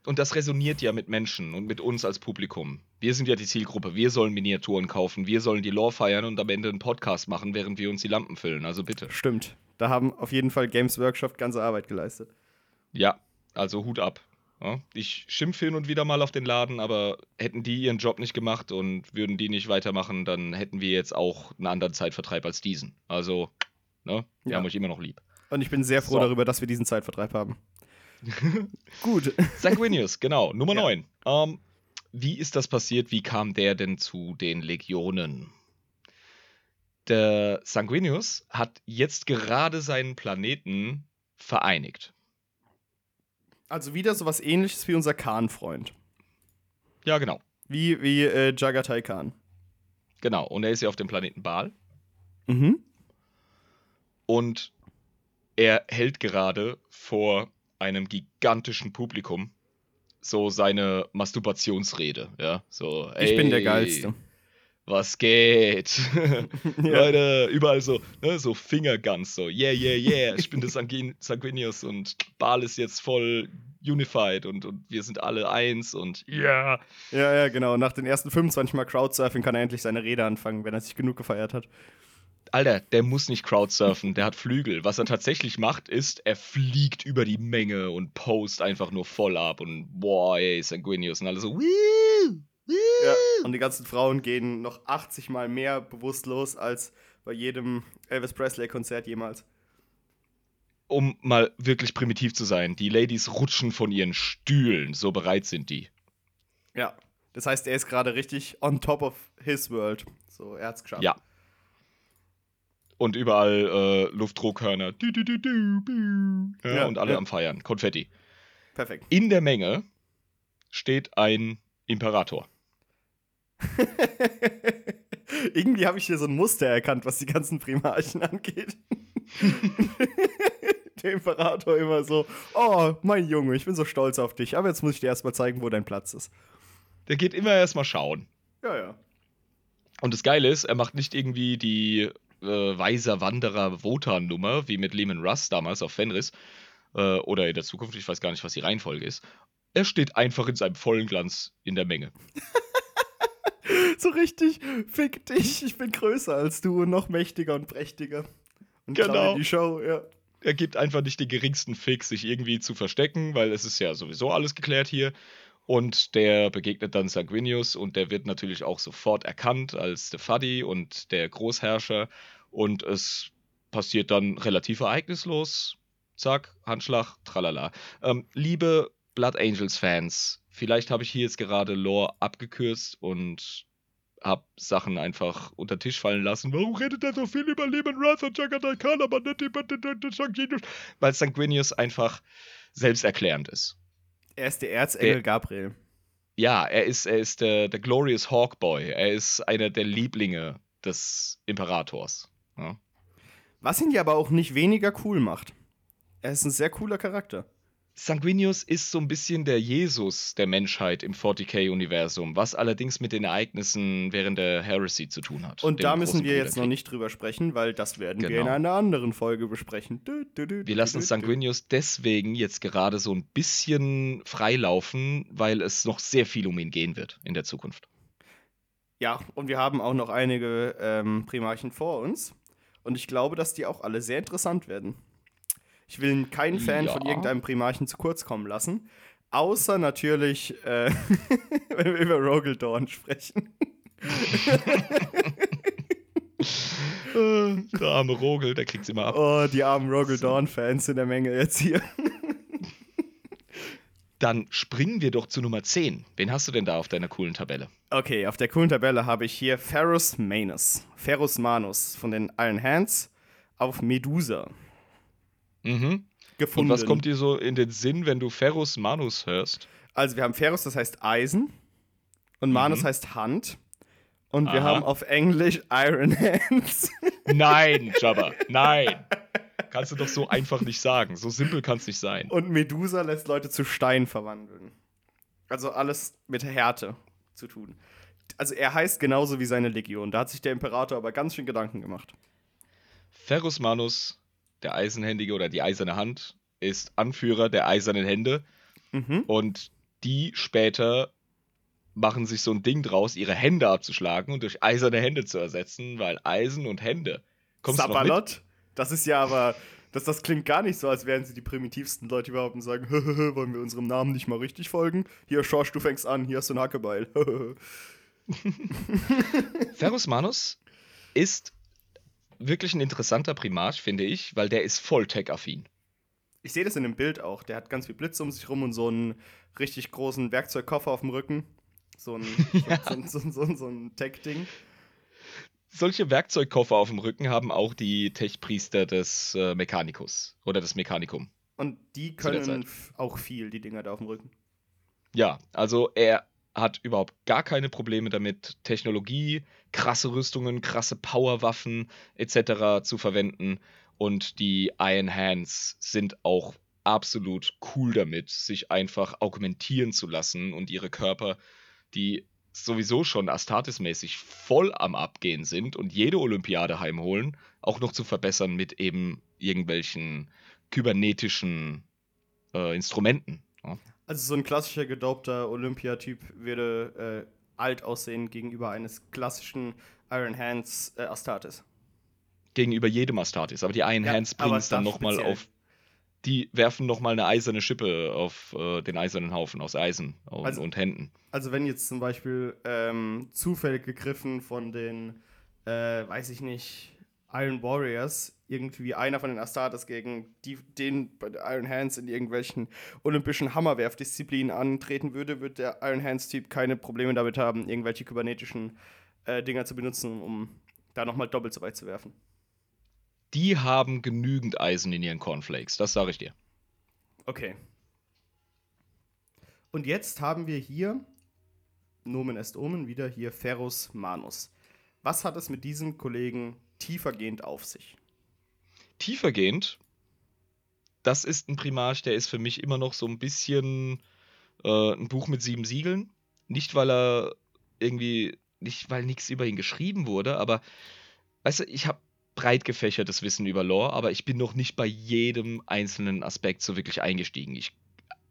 Und das resoniert ja mit Menschen und mit uns als Publikum. Wir sind ja die Zielgruppe. Wir sollen Miniaturen kaufen, wir sollen die Lore feiern und am Ende einen Podcast machen, während wir uns die Lampen füllen. Also bitte. Stimmt. Da haben auf jeden Fall Games Workshop ganze Arbeit geleistet. Ja, also Hut ab. Ich schimpfe hin und wieder mal auf den Laden, aber hätten die ihren Job nicht gemacht und würden die nicht weitermachen, dann hätten wir jetzt auch einen anderen Zeitvertreib als diesen. Also, ne, wir ja. haben euch immer noch lieb. Und ich bin sehr froh so. darüber, dass wir diesen Zeitvertreib haben. Gut. Sanguinius, genau, Nummer Ja. 9. Ähm, wie ist das passiert? Wie kam der denn zu den Legionen? Der Sanguinius hat jetzt gerade seinen Planeten vereinigt. Also wieder sowas ähnliches wie unser Khan-Freund. Ja, genau. Wie, wie äh, Jagatai Khan. Genau. Und er ist ja auf dem Planeten Baal. Mhm. Und er hält gerade vor einem gigantischen Publikum so seine Masturbationsrede. Ja, so. Ich bin der "Ey, Geilste. Was geht? Ja. Leute, überall so, ne, so Fingerguns, so, yeah, yeah, yeah, ich bin der Sanguin Sanguinius und Baal ist jetzt voll unified und, und wir sind alle eins und ja. Ja, ja, genau. Nach den ersten 25 Mal Crowdsurfing kann er endlich seine Rede anfangen, wenn er sich genug gefeiert hat. Alter, der muss nicht crowdsurfen, der hat Flügel. Was er tatsächlich macht, ist, er fliegt über die Menge und post einfach nur voll ab und boah, ey, Sanguinius und alle so, woo. Ja. Und die ganzen Frauen gehen noch 80 Mal mehr bewusstlos als bei jedem Elvis Presley-Konzert jemals. Um mal wirklich primitiv zu sein, die Ladies rutschen von ihren Stühlen, so bereit sind die. Ja. Das heißt, er ist gerade richtig on top of his world. So, er hat's geschafft. Ja. Und überall äh, Luftdruckhörner. Du, du, du. Ja, Ja, und alle ja. am Feiern. Konfetti. Perfekt. In der Menge steht ein Imperator. Irgendwie habe ich hier so ein Muster erkannt, was die ganzen Primarchen angeht. Der Imperator immer so, oh, mein Junge, ich bin so stolz auf dich, aber jetzt muss ich dir erstmal zeigen, wo dein Platz ist. Der geht immer erstmal schauen. Ja, ja. Und das Geile ist, er macht nicht irgendwie die äh, weiser Wanderer Wotan-Nummer, wie mit Lehman Russ damals auf Fenris. Äh, oder in der Zukunft, ich weiß gar nicht, was die Reihenfolge ist. Er steht einfach in seinem vollen Glanz in der Menge. So richtig, fick dich, ich bin größer als du und noch mächtiger und prächtiger. Und Genau. die Show, ja. er gibt einfach nicht den geringsten Fix, sich irgendwie zu verstecken, weil es ist ja sowieso alles geklärt hier. Und der begegnet dann Sanguinius und der wird natürlich auch sofort erkannt als der Faddy und der Großherrscher. Und es passiert dann relativ ereignislos. Zack, Handschlag, tralala. Ähm, liebe Blood Angels Fans, vielleicht habe ich hier jetzt gerade Lore abgekürzt und habe Sachen einfach unter den Tisch fallen lassen. Warum redet er so viel über Lehman Russ und Jagatai Khan, aber nicht über Sanguinius? Weil Sanguinius einfach selbsterklärend ist. Er ist der Erzengel Der- Gabriel. Ja, er ist, er ist der, der Glorious Hawkboy. Er ist einer der Lieblinge des Imperators. Ja. Was ihn ja aber auch nicht weniger cool macht. Er ist ein sehr cooler Charakter. Sanguinius ist so ein bisschen der Jesus der Menschheit im 40k-Universum, was allerdings mit den Ereignissen während der Heresy zu tun hat. Und da müssen wir jetzt noch nicht drüber sprechen, weil das werden wir in Genau. einer anderen Folge besprechen. Du, du, du, Wir lassen. Sanguinius deswegen jetzt gerade so ein bisschen freilaufen, weil es noch sehr viel um ihn gehen wird in der Zukunft. Ja, und wir haben auch noch einige ähm, Primarchen vor uns. Und ich glaube, dass die auch alle sehr interessant werden. Ich will keinen Fan Ja. von irgendeinem Primarchen zu kurz kommen lassen. Außer natürlich, äh, wenn wir über Rogel Dawn sprechen. Der arme Rogel, der kriegt's immer ab. Oh, die armen Rogel Dawn-Fans in der Menge jetzt hier. Dann springen wir doch zu Nummer 10. Wen hast du denn da auf deiner coolen Tabelle? Okay, auf der coolen Tabelle habe ich hier Ferrus Manus. Ferrus Manus von den Iron Hands auf Medusa Mhm. gefunden. Und was kommt dir so in den Sinn, wenn du Ferrus Manus hörst? Also wir haben Ferrus, das heißt Eisen. Und Manus Mhm. heißt Hand. Und wir Aha. haben auf Englisch Iron Hands. Nein, Jabba, nein. Kannst du doch so einfach nicht sagen. So simpel kann es nicht sein. Und Medusa lässt Leute zu Stein verwandeln. Also alles mit Härte zu tun. Also er heißt genauso wie seine Legion. Da hat sich der Imperator aber ganz schön Gedanken gemacht. Ferrus Manus, der Eisenhändige oder die eiserne Hand, ist Anführer der eisernen Hände. Mhm. Und die später machen sich so ein Ding draus, ihre Hände abzuschlagen und durch eiserne Hände zu ersetzen, weil Eisen und Hände. Kommst du noch mit? Sabalot? Das ist ja aber. Das, das klingt gar nicht so, als wären sie die primitivsten Leute überhaupt und sagen, wollen wir unserem Namen nicht mal richtig folgen? Hier, Schorsch, du fängst an, hier hast du ein Hackebeil. Ferrus Manus ist wirklich ein interessanter Primarch, finde ich, weil der ist voll tech-affin. Ich sehe das in dem Bild auch. Der hat ganz viel Blitz um sich rum und so einen richtig großen Werkzeugkoffer auf dem Rücken. So ein, ja. so, so, so, so, ein Tech-Ding. Solche Werkzeugkoffer auf dem Rücken haben auch die Tech-Priester des äh, Mechanicus oder des Mechanicum. Und die können auch viel, die Dinger da auf dem Rücken. Ja, also er hat überhaupt gar keine Probleme damit, Technologie, krasse Rüstungen, krasse Powerwaffen etc. zu verwenden. Und die Iron Hands sind auch absolut cool damit, sich einfach augmentieren zu lassen und ihre Körper, die sowieso schon Astartes-mäßig voll am Abgehen sind und jede Olympiade heimholen, auch noch zu verbessern mit eben irgendwelchen kybernetischen äh, Instrumenten. Ja. Also so ein klassischer gedaubter Olympiatyp würde äh, alt aussehen gegenüber eines klassischen Iron Hands äh, Astartes. Gegenüber jedem Astartes, aber die Iron ja, Hands bringen es dann nochmal auf. Die werfen nochmal eine eiserne Schippe auf äh, den eisernen Haufen aus Eisen und, also, und Händen. Also wenn jetzt zum Beispiel ähm, zufällig gegriffen von den, äh, weiß ich nicht, Iron Warriors irgendwie einer von den Astartes gegen die, den Iron Hands in irgendwelchen olympischen Hammerwerfdisziplinen antreten würde, wird der Iron Hands-Typ keine Probleme damit haben, irgendwelche kybernetischen äh, Dinger zu benutzen, um da nochmal doppelt so weit zu werfen. Die haben genügend Eisen in ihren Cornflakes, das sage ich dir. Okay. Und jetzt haben wir hier, Nomen est Omen, wieder hier Ferus Manus. Was hat es mit diesem Kollegen tiefergehend auf sich? Tiefergehend, das ist ein Primarch, der ist für mich immer noch so ein bisschen äh, ein Buch mit sieben Siegeln. Nicht, weil er irgendwie, nicht, weil nichts über ihn geschrieben wurde, aber weißt du, ich habe breit gefächertes Wissen über Lore, aber ich bin noch nicht bei jedem einzelnen Aspekt so wirklich eingestiegen. Ich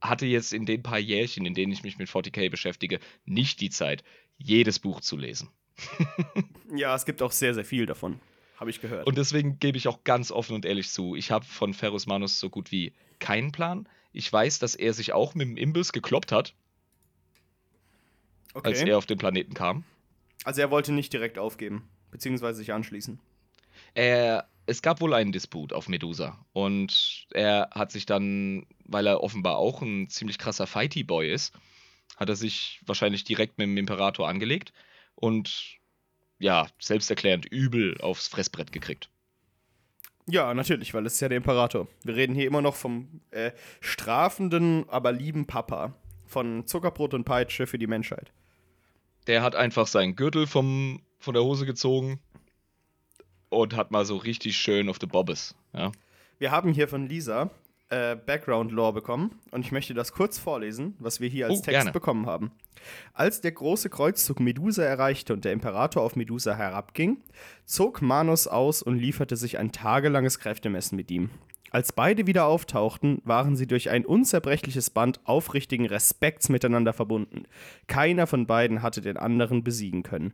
hatte jetzt in den paar Jährchen, in denen ich mich mit 40k beschäftige, nicht die Zeit, jedes Buch zu lesen. ja, es gibt auch sehr, sehr viel davon habe ich gehört. Und deswegen gebe ich auch ganz offen und ehrlich zu, ich habe von Ferus Manus so gut wie keinen Plan. Ich weiß, dass er sich auch mit dem Imbiss gekloppt hat, okay. als er auf den Planeten kam. Also er wollte nicht direkt aufgeben, beziehungsweise sich anschließen. Er, es gab wohl einen Disput auf Medusa und er hat sich dann, weil er offenbar auch ein ziemlich krasser Fighty-Boy ist, hat er sich wahrscheinlich direkt mit dem Imperator angelegt und ja, selbsterklärend übel aufs Fressbrett gekriegt. Ja, natürlich, weil es ist ja der Imperator. Wir reden hier immer noch vom äh, strafenden, aber lieben Papa. Von Zuckerbrot und Peitsche für die Menschheit. Der hat einfach seinen Gürtel vom, von der Hose gezogen und hat mal so richtig schön auf the Bobbes. Ja. Wir haben hier von Lisa äh, Background-Lore bekommen und ich möchte das kurz vorlesen, was wir hier als oh, Text gerne. bekommen haben. Als der große Kreuzzug Medusa erreichte und der Imperator auf Medusa herabging, zog Manos aus und lieferte sich ein tagelanges Kräftemessen mit ihm. Als beide wieder auftauchten, waren sie durch ein unzerbrechliches Band aufrichtigen Respekts miteinander verbunden. Keiner von beiden hatte den anderen besiegen können.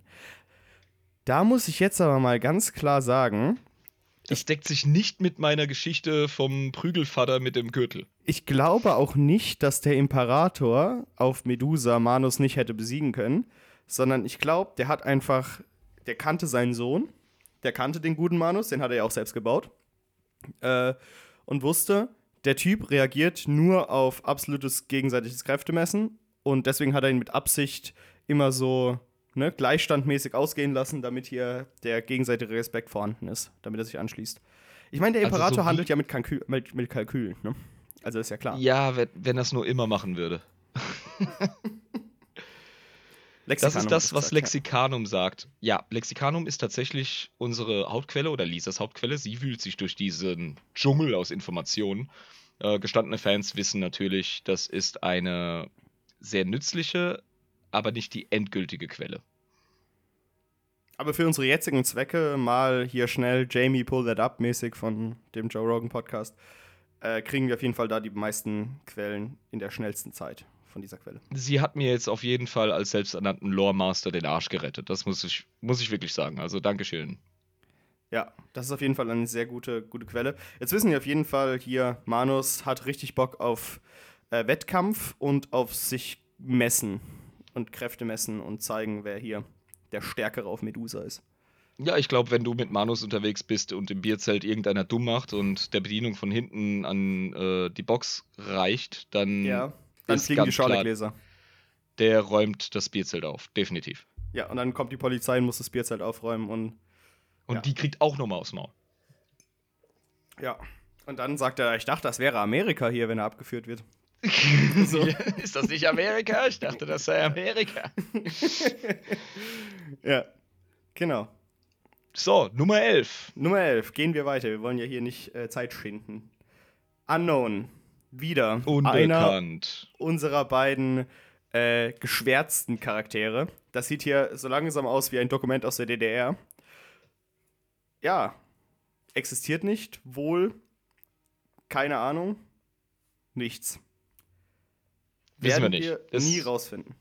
Da muss ich jetzt aber mal ganz klar sagen, das deckt sich nicht mit meiner Geschichte vom Prügelvater mit dem Gürtel. Ich glaube auch nicht, dass der Imperator auf Medusa Manus nicht hätte besiegen können, sondern ich glaube, der hat einfach, der kannte seinen Sohn, der kannte den guten Manus, den hat er ja auch selbst gebaut, äh, und wusste, der Typ reagiert nur auf absolutes gegenseitiges Kräftemessen und deswegen hat er ihn mit Absicht immer so ne, gleichstandmäßig ausgehen lassen, damit hier der gegenseitige Respekt vorhanden ist, damit er sich anschließt. Ich meine, der Imperator also so handelt ja mit, Kalkül, mit, mit Kalkül, ne? Also ist ja klar. Ja, wenn, wenn er es nur immer machen würde. das ist das, was Lexikanum sagt. Ja, Lexikanum ist tatsächlich unsere Hauptquelle oder Lisas Hauptquelle. Sie wühlt sich durch diesen Dschungel aus Informationen. Äh, gestandene Fans wissen natürlich, das ist eine sehr nützliche, aber nicht die endgültige Quelle. Aber für unsere jetzigen Zwecke mal hier schnell Jamie Pull That Up mäßig von dem Joe Rogan Podcast, äh, kriegen wir auf jeden Fall da die meisten Quellen in der schnellsten Zeit von dieser Quelle. Sie hat mir jetzt auf jeden Fall als selbsternannten Lore Master den Arsch gerettet. Das muss ich, muss ich wirklich sagen. Also Dankeschön. Ja, das ist auf jeden Fall eine sehr gute, gute Quelle. Jetzt wissen wir auf jeden Fall hier, Manus hat richtig Bock auf äh, Wettkampf und auf sich messen und Kräfte messen und zeigen, wer hier der Stärkere auf Medusa ist. Ja, ich glaube, wenn du mit Manus unterwegs bist und im Bierzelt irgendeiner dumm macht und der Bedienung von hinten an äh, die Box reicht, dann, Ja, dann fliegen die Schorlegläser. der räumt das Bierzelt auf. Definitiv. Ja, und dann kommt die Polizei und muss das Bierzelt aufräumen und Und Ja. die kriegt auch nochmal aufs Maul. ja. Und dann sagt er, ich dachte, das wäre Amerika hier, wenn er abgeführt wird. so. Ist das nicht Amerika? Ich dachte, das sei Amerika. Ja, genau. So, Nummer 11. Nummer 11, gehen wir weiter. Wir wollen ja hier nicht äh, Zeit schinden. Unknown. Wieder einer Unbekannt. unserer beiden äh, geschwärzten Charaktere. Das sieht hier so langsam aus wie ein Dokument aus der DDR. Ja, existiert nicht, wohl, keine Ahnung, nichts. Wissen wir Werden nicht. wir Das- nie rausfinden.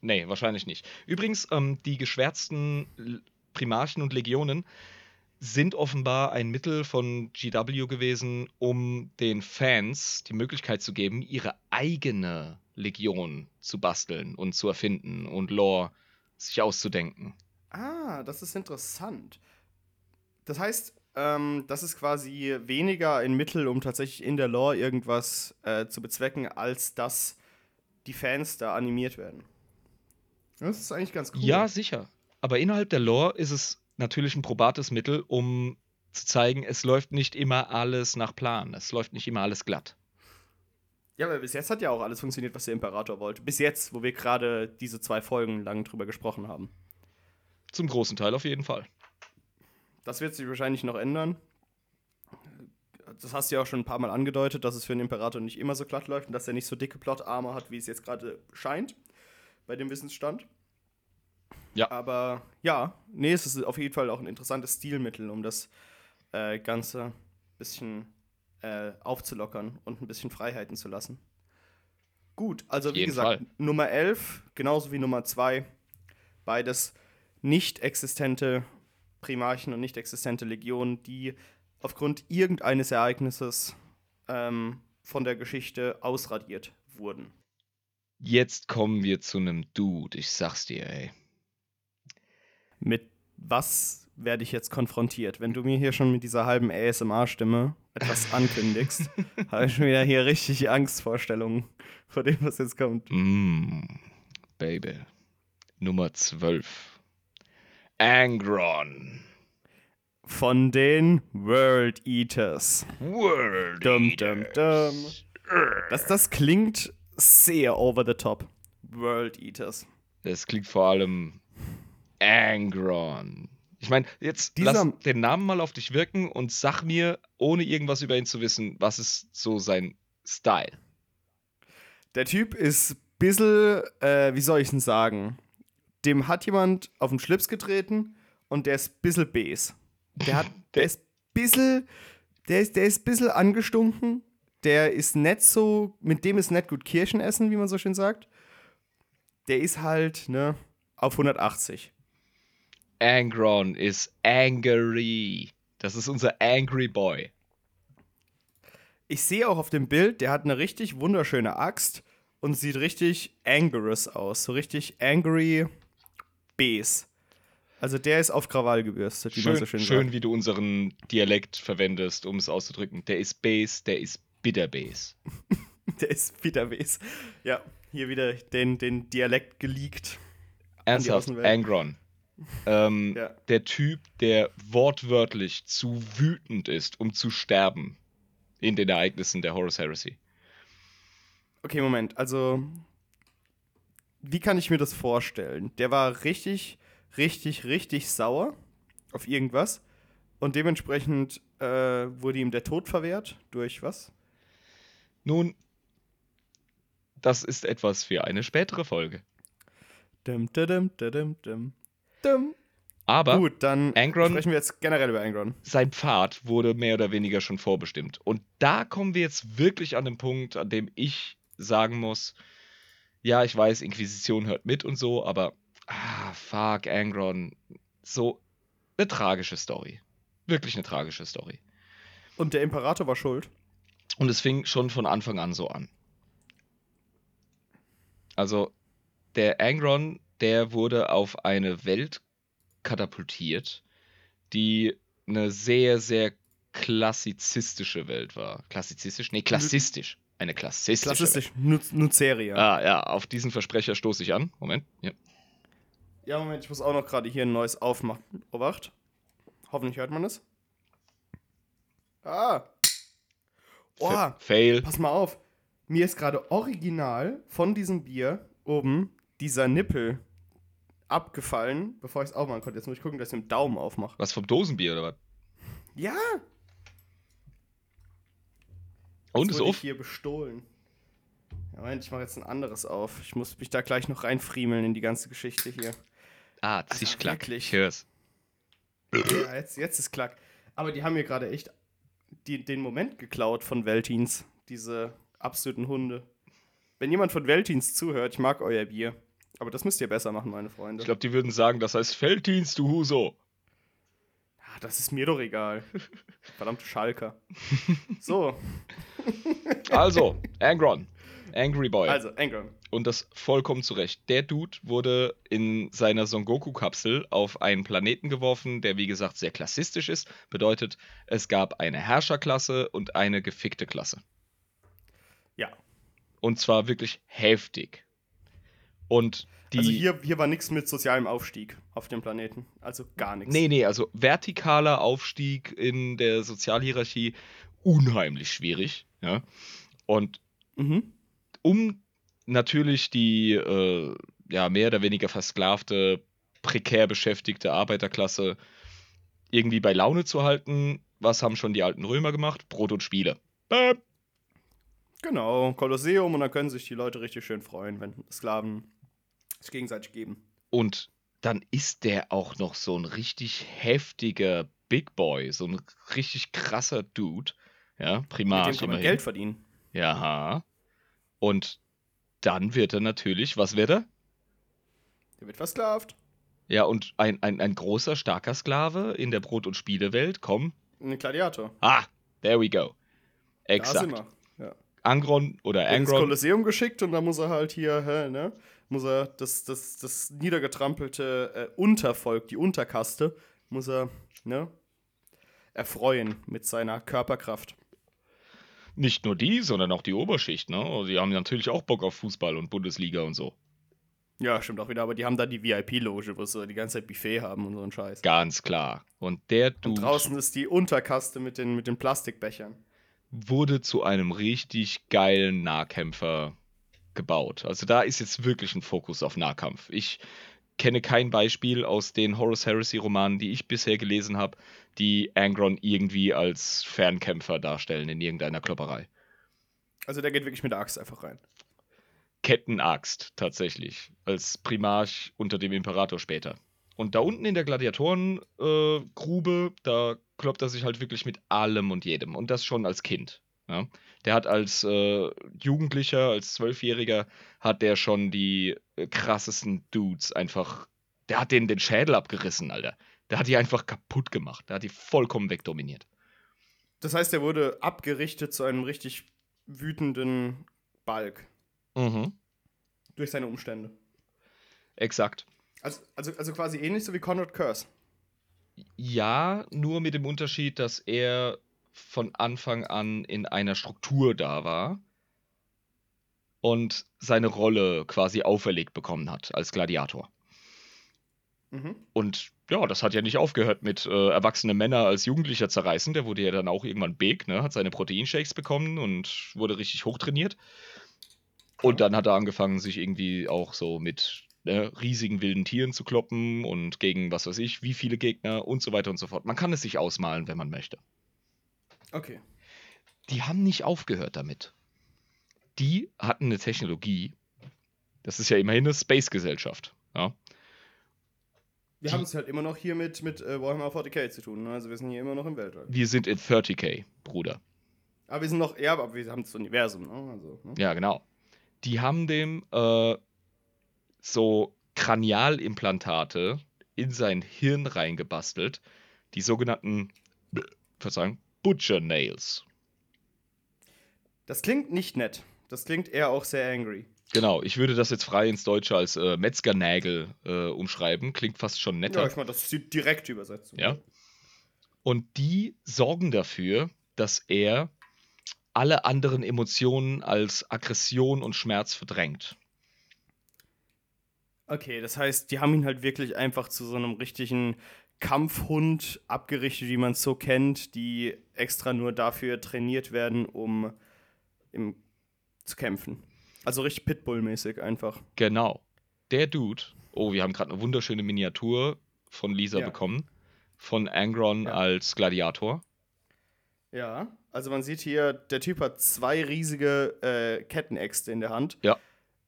Nee, wahrscheinlich nicht. Übrigens, ähm, die geschwärzten Primarchen und Legionen sind offenbar ein Mittel von GW gewesen, um den Fans die Möglichkeit zu geben, ihre eigene Legion zu basteln und zu erfinden und Lore sich auszudenken. Ah, das ist interessant. Das heißt, ähm, das ist quasi weniger ein Mittel, um tatsächlich in der Lore irgendwas äh, zu bezwecken, als dass die Fans da animiert werden. Das ist eigentlich ganz cool. Ja, sicher. Aber innerhalb der Lore ist es natürlich ein probates Mittel, um zu zeigen, es läuft nicht immer alles nach Plan. Es läuft nicht immer alles glatt. ja, aber bis jetzt hat ja auch alles funktioniert, was der Imperator wollte. Bis jetzt, wo wir gerade diese zwei Folgen lang drüber gesprochen haben. Zum großen Teil auf jeden Fall. Das wird sich wahrscheinlich noch ändern. Das hast du ja auch schon ein paar Mal angedeutet, dass es für einen Imperator nicht immer so glatt läuft und dass er nicht so dicke Plot-Arme hat, wie es jetzt gerade scheint, bei dem Wissensstand. Ja. Aber ja, nee, es ist auf jeden Fall auch ein interessantes Stilmittel, um das äh, Ganze ein bisschen äh, aufzulockern und ein bisschen Freiheiten zu lassen. Gut, also wie gesagt, Fall. Nummer 11, genauso wie Nummer 2, beides nicht existente Primarchen und nicht existente Legionen, die aufgrund irgendeines Ereignisses ähm, von der Geschichte ausradiert wurden. Jetzt kommen wir zu einem Dude, ich sag's dir, ey. Mit was werde ich jetzt konfrontiert? Wenn du mir hier schon mit dieser halben ASMR-Stimme etwas ankündigst, habe ich schon wieder hier richtig Angstvorstellungen vor dem, was jetzt kommt. Mm, Baby. Nummer 12. Angron. Von den World Eaters. World. Dum, dum, dum. Das, das klingt sehr over the top. World Eaters. Das klingt vor allem Angron. Ich meine, jetzt Dieser- lass den Namen mal auf dich wirken und sag mir, ohne irgendwas über ihn zu wissen, was ist so sein Style? Der Typ ist bissel, äh, wie soll ich denn sagen? Dem hat jemand auf den Schlips getreten und der ist bissel bes. Der hat, der ist bissel, der ist, der ist bissel angestunken. Der ist nicht so, mit dem ist nicht gut Kirschen essen, wie man so schön sagt. Der ist halt, ne, auf 180. Angron ist angry. Das ist unser Angry Boy. Ich sehe auch auf dem Bild, der hat eine richtig wunderschöne Axt und sieht richtig angorous aus. So richtig angry Bes. Also der ist auf Krawall gebürstet, wie man Schön, so schön, schön sagt. wie du unseren Dialekt verwendest, um es auszudrücken. Der ist Bass, der ist bitter Bass. Der ist wieder Bes. Ja, hier wieder den, den Dialekt geleakt. Ernsthaft. Angron. Ähm, Ja. Der Typ, der wortwörtlich zu wütend ist, um zu sterben in den Ereignissen der Horus Heresy. Okay, Moment. Also, wie kann ich mir das vorstellen? Der war richtig, richtig, richtig sauer auf irgendwas. Und dementsprechend äh, wurde ihm der Tod verwehrt. Durch was? Nun, das ist etwas für eine spätere Folge. Dum, dum, dum. Aber Gut, dann Angron- sprechen wir jetzt generell über Angron. sein Pfad wurde mehr oder weniger schon vorbestimmt. Und da kommen wir jetzt wirklich an den Punkt, an dem ich sagen muss, ja, ich weiß, Inquisition hört mit und so, aber ah, fuck, Angron, so eine tragische Story. Wirklich eine tragische Story. Und der Imperator war schuld. Und es fing schon von Anfang an so an. Also, der Angron, der wurde auf eine Welt katapultiert, die eine sehr, sehr klassizistische Welt war. Klassizistisch? Nee, klassistisch. Eine klassistische. Klassistisch, Nu- Nuceria. Ah, ja, auf diesen Versprecher stoße ich an. Moment. Ja. Ja, Moment, ich muss auch noch gerade hier ein neues aufmachen. Obacht. Hoffentlich hört man es. Ah. Oh, Fa- Fail. pass mal auf. Mir ist gerade original von diesem Bier oben dieser Nippel abgefallen, bevor ich es aufmachen konnte. Jetzt muss ich gucken, dass ich dem Daumen aufmache. Was vom Dosenbier oder was? Ja. Und ist auf? ich hier bestohlen. Ja, Moment, ich mache jetzt ein anderes auf. Ich muss mich da gleich noch reinfriemeln in die ganze Geschichte hier. Ah, Also Zischklack. wirklich. Ich hör's. Ja, jetzt, jetzt ist klack. Aber die haben mir gerade echt die, den Moment geklaut von Veltins. Diese absoluten Hunde. Wenn jemand von Veltins zuhört, ich mag euer Bier. Aber das müsst ihr besser machen, meine Freunde. Ich glaube, die würden sagen, das heißt Felddienst, du Huso. Ah, das ist mir doch egal. Verdammte Schalker. So, Also, Angron. Angry Boy. also, Angron. Und das vollkommen zu Recht. Der Dude wurde in seiner Son Goku-Kapsel auf einen Planeten geworfen, der wie gesagt sehr klassistisch ist. Bedeutet, es gab eine Herrscherklasse und eine gefickte Klasse. Ja. Und zwar wirklich heftig. Und die. also hier, hier war nichts mit sozialem Aufstieg auf dem Planeten. Also gar nichts. Nee, nee, also vertikaler Aufstieg in der Sozialhierarchie unheimlich schwierig. Ja. Und Mhm. Um natürlich die äh, ja, mehr oder weniger versklavte, prekär beschäftigte Arbeiterklasse irgendwie bei Laune zu halten, was haben schon die alten Römer gemacht? Brot und Spiele. Bäm. Genau, Kolosseum und dann können sich die Leute richtig schön freuen, wenn Sklaven sich gegenseitig geben. Und dann ist der auch noch so ein richtig heftiger Big Boy, so ein richtig krasser Dude. Ja, Mit dem kann man immerhin. Geld verdienen. Ja. Und dann wird er natürlich, was wird er? Der wird versklavt. Ja, und ein, ein, ein großer, starker Sklave in der Brot- und Spielewelt. Komm. Ein Gladiator. Ah, there we go. Da sind Exakt. wir. Ja. Angron oder Er ins Angron. Kolosseum geschickt und dann muss er halt hier, hä, ne? Muss er das, das, das niedergetrampelte äh, Untervolk, die Unterkaste, muss er, ne? Erfreuen mit seiner Körperkraft. Nicht nur die, sondern auch die Oberschicht, ne? Die haben natürlich auch Bock auf Fußball und Bundesliga und so. Ja, stimmt auch wieder, aber die haben da die VIP-Loge, wo sie die ganze Zeit Buffet haben und so ein Scheiß. Ganz klar. Und der Und Dude draußen ist die Unterkaste mit den, mit den Plastikbechern. wurde zu einem richtig geilen Nahkämpfer gebaut. Also da ist jetzt wirklich ein Fokus auf Nahkampf. Ich kenne kein Beispiel aus den Horus Heresy Romanen, die ich bisher gelesen habe, die Angron irgendwie als Fernkämpfer darstellen in irgendeiner Klopperei. Also der geht wirklich mit der Axt einfach rein. Kettenaxt tatsächlich, als Primarch unter dem Imperator später. Und da unten in der Gladiatorengrube, äh, da kloppt er sich halt wirklich mit allem und jedem. Und das schon als Kind. Ja? Der hat als äh, Jugendlicher, als Zwölfjähriger, hat der schon die äh, krassesten Dudes einfach. Der hat denen den Schädel abgerissen, Alter. Der hat die einfach kaputt gemacht. Der hat die vollkommen wegdominiert. Das heißt, er wurde abgerichtet zu einem richtig wütenden Balk Mhm. durch seine Umstände. Exakt. Also, also, also quasi ähnlich so wie Conrad Curse. Ja, nur mit dem Unterschied, dass er von Anfang an in einer Struktur da war und seine Rolle quasi auferlegt bekommen hat als Gladiator. Mhm. Und ja, das hat ja nicht aufgehört mit äh, erwachsene Männer als Jugendlicher zerreißen. Der wurde ja dann auch irgendwann big, ne? hat seine Proteinshakes bekommen und wurde richtig hochtrainiert. Und dann hat er angefangen, sich irgendwie auch so mit ne, riesigen wilden Tieren zu kloppen und gegen was weiß ich, wie viele Gegner und so weiter und so fort. Man kann es sich ausmalen, wenn man möchte. Okay. Die haben nicht aufgehört damit. Die hatten eine Technologie. Das ist ja immerhin eine Space-Gesellschaft. Ja? Wir haben es halt immer noch hier mit, mit äh, Warhammer 40k zu tun. Ne? Also wir sind hier immer noch im Weltall. Wir sind in 30k, Bruder. Aber wir sind noch, ja, aber wir haben das Universum. Ne? Also, ne? Ja, genau. Die haben dem äh, so Kranialimplantate in sein Hirn reingebastelt. Die sogenannten, Verzeihung, Butcher Nails. Das klingt nicht nett. Das klingt eher auch sehr angry. Genau, ich würde das jetzt frei ins Deutsche als äh, Metzgernägel äh, umschreiben. Klingt fast schon netter. Ja, ich meine, das ist die direkte Übersetzung. Ja. Und die sorgen dafür, dass er alle anderen Emotionen als Aggression und Schmerz verdrängt. Okay, das heißt, die haben ihn halt wirklich einfach zu so einem richtigen Kampfhund abgerichtet, wie man es so kennt, die extra nur dafür trainiert werden, um im, zu kämpfen. Also richtig Pitbull-mäßig einfach. Genau. Der Dude, oh, wir haben gerade eine wunderschöne Miniatur von Lisa Ja. bekommen, von Angron Ja. als Gladiator. Ja, also man sieht hier, der Typ hat zwei riesige äh, Kettenäxte in der Hand. Ja.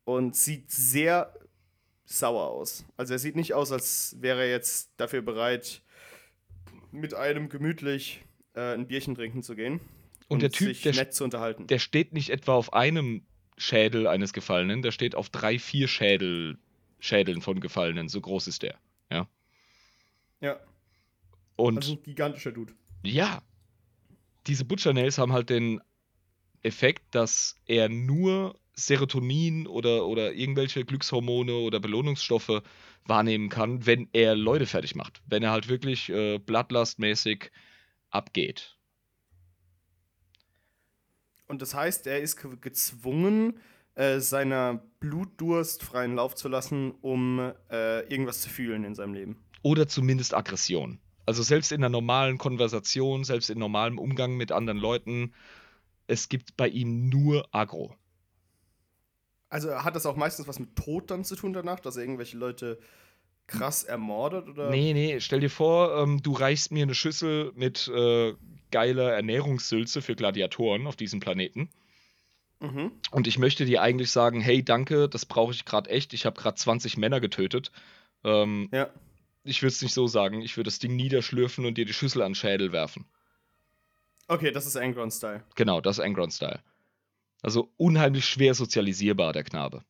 Und sieht sehr sauer aus. Also er sieht nicht aus, als wäre er jetzt dafür bereit, mit einem gemütlich äh, ein Bierchen trinken zu gehen. Und der Typ, sich der, nett zu unterhalten. der steht nicht etwa auf einem Schädel eines Gefallenen, der steht auf drei, vier Schädel, Schädeln von Gefallenen. So groß ist der. ja, Und also ein gigantischer Dude. ja, diese Butcher Nails haben halt den Effekt, dass er nur Serotonin oder, oder irgendwelche Glückshormone oder Belohnungsstoffe wahrnehmen kann, wenn er Leute fertig macht. Wenn er halt wirklich äh, Bloodlust-mäßig abgeht. Und das heißt, er ist ge- gezwungen, äh, seiner Blutdurst freien Lauf zu lassen, um äh, irgendwas zu fühlen in seinem Leben. Oder zumindest Aggression. Also selbst in einer normalen Konversation, selbst in normalem Umgang mit anderen Leuten, es gibt bei ihm nur Aggro. Also hat das auch meistens was mit Tod dann zu tun danach, dass er irgendwelche Leute krass ermordet oder? Nee, nee, stell dir vor, ähm, du reichst mir eine Schüssel mit äh, geiler Ernährungssülze für Gladiatoren auf diesem Planeten. Mhm. Und ich möchte dir eigentlich sagen, hey, danke, das brauche ich gerade echt. Ich habe gerade 20 Männer getötet. Ähm, Ja. ich würde es nicht so sagen. Ich würde das Ding niederschlürfen und dir die Schüssel an den Schädel werfen. Okay, das ist Angron-Style. Genau, das ist Angron-Style. Also unheimlich schwer sozialisierbar, der Knabe.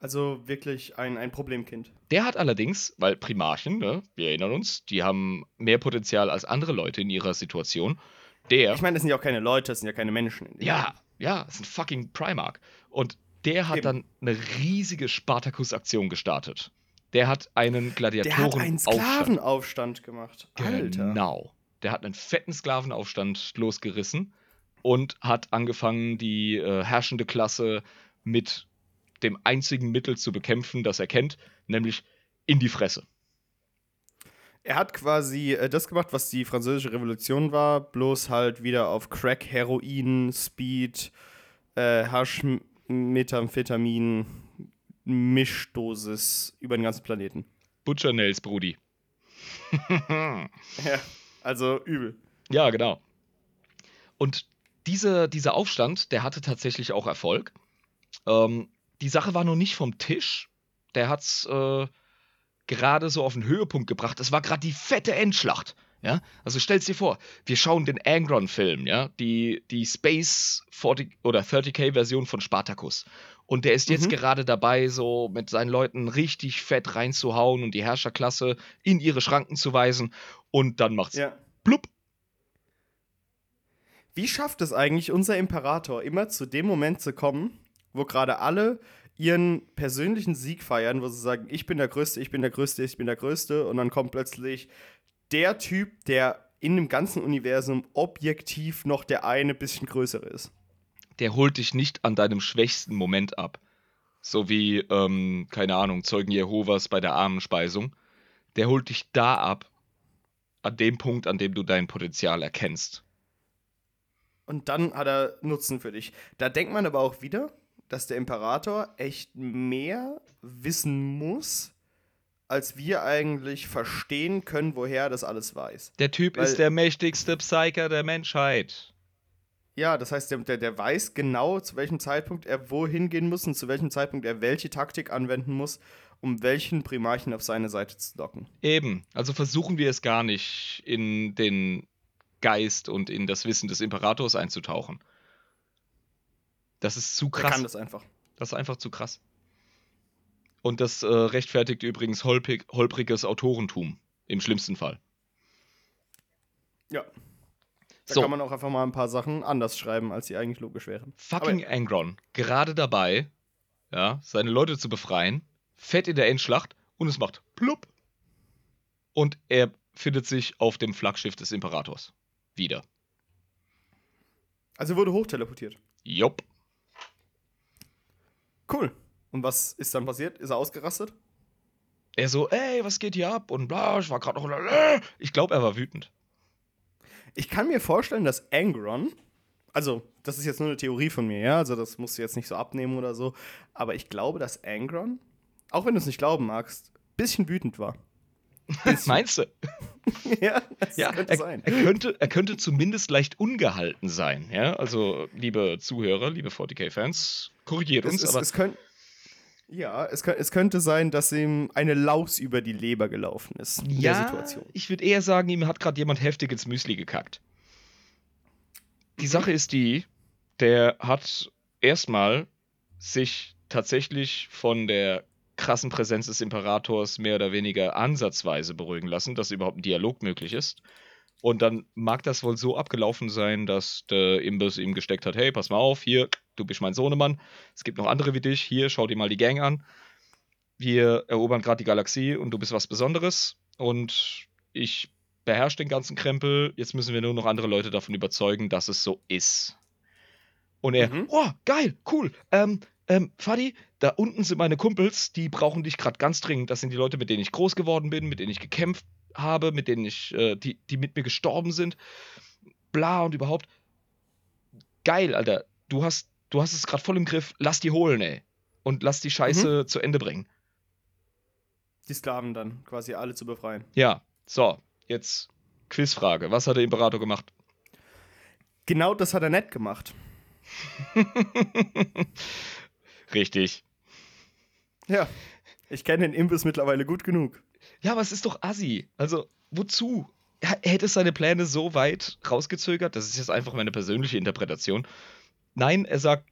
Also wirklich ein, ein Problemkind. Der hat allerdings, weil Primarchen, ne, wir erinnern uns, die haben mehr Potenzial als andere Leute in ihrer Situation. Der. Ich meine, das sind ja auch keine Leute, das sind ja keine Menschen. Ja, ja, ist ein fucking Primark. Und der hat Eben. dann eine riesige Spartacus-Aktion gestartet. Der hat einen Der hat Gladiatoren einen Sklavenaufstand gemacht. Alter. Genau. Der hat einen fetten Sklavenaufstand losgerissen und hat angefangen, die äh, herrschende Klasse mit dem einzigen Mittel zu bekämpfen, das er kennt, nämlich in die Fresse. Er hat quasi äh, das gemacht, was die französische Revolution war, bloß halt wieder auf Crack, Heroin, Speed, äh, Hasch, Methamphetamin, Mischdosis über den ganzen Planeten. Butcher Nails, Brudi. Ja, also übel. Ja, genau. Und diese, dieser Aufstand, der hatte tatsächlich auch Erfolg. Ähm, die Sache war noch nicht vom Tisch. Der hat es äh, gerade so auf den Höhepunkt gebracht. Es war gerade die fette Endschlacht. Ja, also stell's dir vor, wir schauen den Angron-Film, ja, die, die Space 40 oder 30k-Version von Spartacus. Und der ist jetzt Mhm. gerade dabei, so mit seinen Leuten richtig fett reinzuhauen und die Herrscherklasse in ihre Schranken zu weisen. Und dann macht's Ja. plupp. Wie schafft es eigentlich unser Imperator immer zu dem Moment zu kommen, wo gerade alle ihren persönlichen Sieg feiern, wo sie sagen, ich bin der Größte, ich bin der Größte, ich bin der Größte, und dann kommt plötzlich der Typ, der in dem ganzen Universum objektiv noch der eine bisschen größere ist. der holt dich nicht an deinem schwächsten Moment ab. So wie, ähm, keine Ahnung, Zeugen Jehovas bei der Armenspeisung. Der holt dich da ab, an dem Punkt, an dem du dein Potenzial erkennst. Und dann hat er Nutzen für dich. Da denkt man aber auch wieder, dass der Imperator echt mehr wissen muss, als wir eigentlich verstehen können, woher er das alles weiß. Der Typ Weil- ist der mächtigste Psyker der Menschheit. Ja, das heißt, der, der, der weiß genau, zu welchem Zeitpunkt er wohin gehen muss und zu welchem Zeitpunkt er welche Taktik anwenden muss, um welchen Primarchen auf seine Seite zu locken. Eben. Also versuchen wir es gar nicht, in den Geist und in das Wissen des Imperators einzutauchen. Das ist zu krass. kann das einfach. Das ist einfach zu krass. Und das äh, rechtfertigt übrigens holprig, holpriges Autorentum. Im schlimmsten Fall. Ja. Da So. kann man auch einfach mal ein paar Sachen anders schreiben, als sie eigentlich logisch wären. Fucking Angron, gerade dabei, ja, seine Leute zu befreien, fett in der Endschlacht und es macht plupp. Und er findet sich auf dem Flaggschiff des Imperators. Wieder. Also wurde hochteleportiert. Jupp. Cool. Und was ist dann passiert? Ist er ausgerastet? Er so, ey, was geht hier ab? Und bla, ich war gerade noch. Äh. Ich glaube, er war wütend. Ich kann mir vorstellen, dass Angron, also das ist jetzt nur eine Theorie von mir, ja, also das musst du jetzt nicht so abnehmen oder so, aber ich glaube, dass Angron, auch wenn du es nicht glauben magst, ein bisschen wütend war. Meinst du? ja, das Ja, könnte er, sein. er, könnte, er könnte zumindest leicht ungehalten sein. Ja, also, liebe Zuhörer, liebe 40k-Fans, korrigiert Es, uns, es, aber es, könnt, ja, es, es könnte sein, dass ihm eine Laus über die Leber gelaufen ist in der Situation. ich würde eher sagen, ihm hat gerade jemand heftig ins Müsli gekackt. Die Sache ist die, der hat erstmal sich tatsächlich von der krassen Präsenz des Imperators mehr oder weniger ansatzweise beruhigen lassen, dass überhaupt ein Dialog möglich ist. Und dann mag das wohl so abgelaufen sein, dass der Imbiss ihm gesteckt hat: hey, pass mal auf, hier, du bist mein Sohnemann. Es gibt noch andere wie dich. Hier, schau dir mal die Gang an. Wir erobern gerade die Galaxie und du bist was Besonderes. Und ich beherrsche den ganzen Krempel. Jetzt müssen wir nur noch andere Leute davon überzeugen, dass es so ist. Und er, Mhm. oh, geil, cool. Ähm, ähm, Fadi, da unten sind meine Kumpels, die brauchen dich gerade ganz dringend. Das sind die Leute, mit denen ich groß geworden bin, mit denen ich gekämpft habe, mit denen ich, äh, die, die mit mir gestorben sind. Bla und überhaupt. Geil, Alter. Du hast, du hast es gerade voll im Griff. Lass die holen, ey. Und lass die Scheiße zu Ende bringen. Die Sklaven dann quasi alle zu befreien. Ja, so, jetzt Quizfrage. Was hat der Imperator gemacht? Genau das hat er nett gemacht. Richtig. Ja. Ich kenne den Imbiss mittlerweile gut genug. Ja, aber es ist doch assi. Also, wozu? Er hätte seine Pläne so weit rausgezögert, das ist jetzt einfach meine persönliche Interpretation. Nein, er sagt,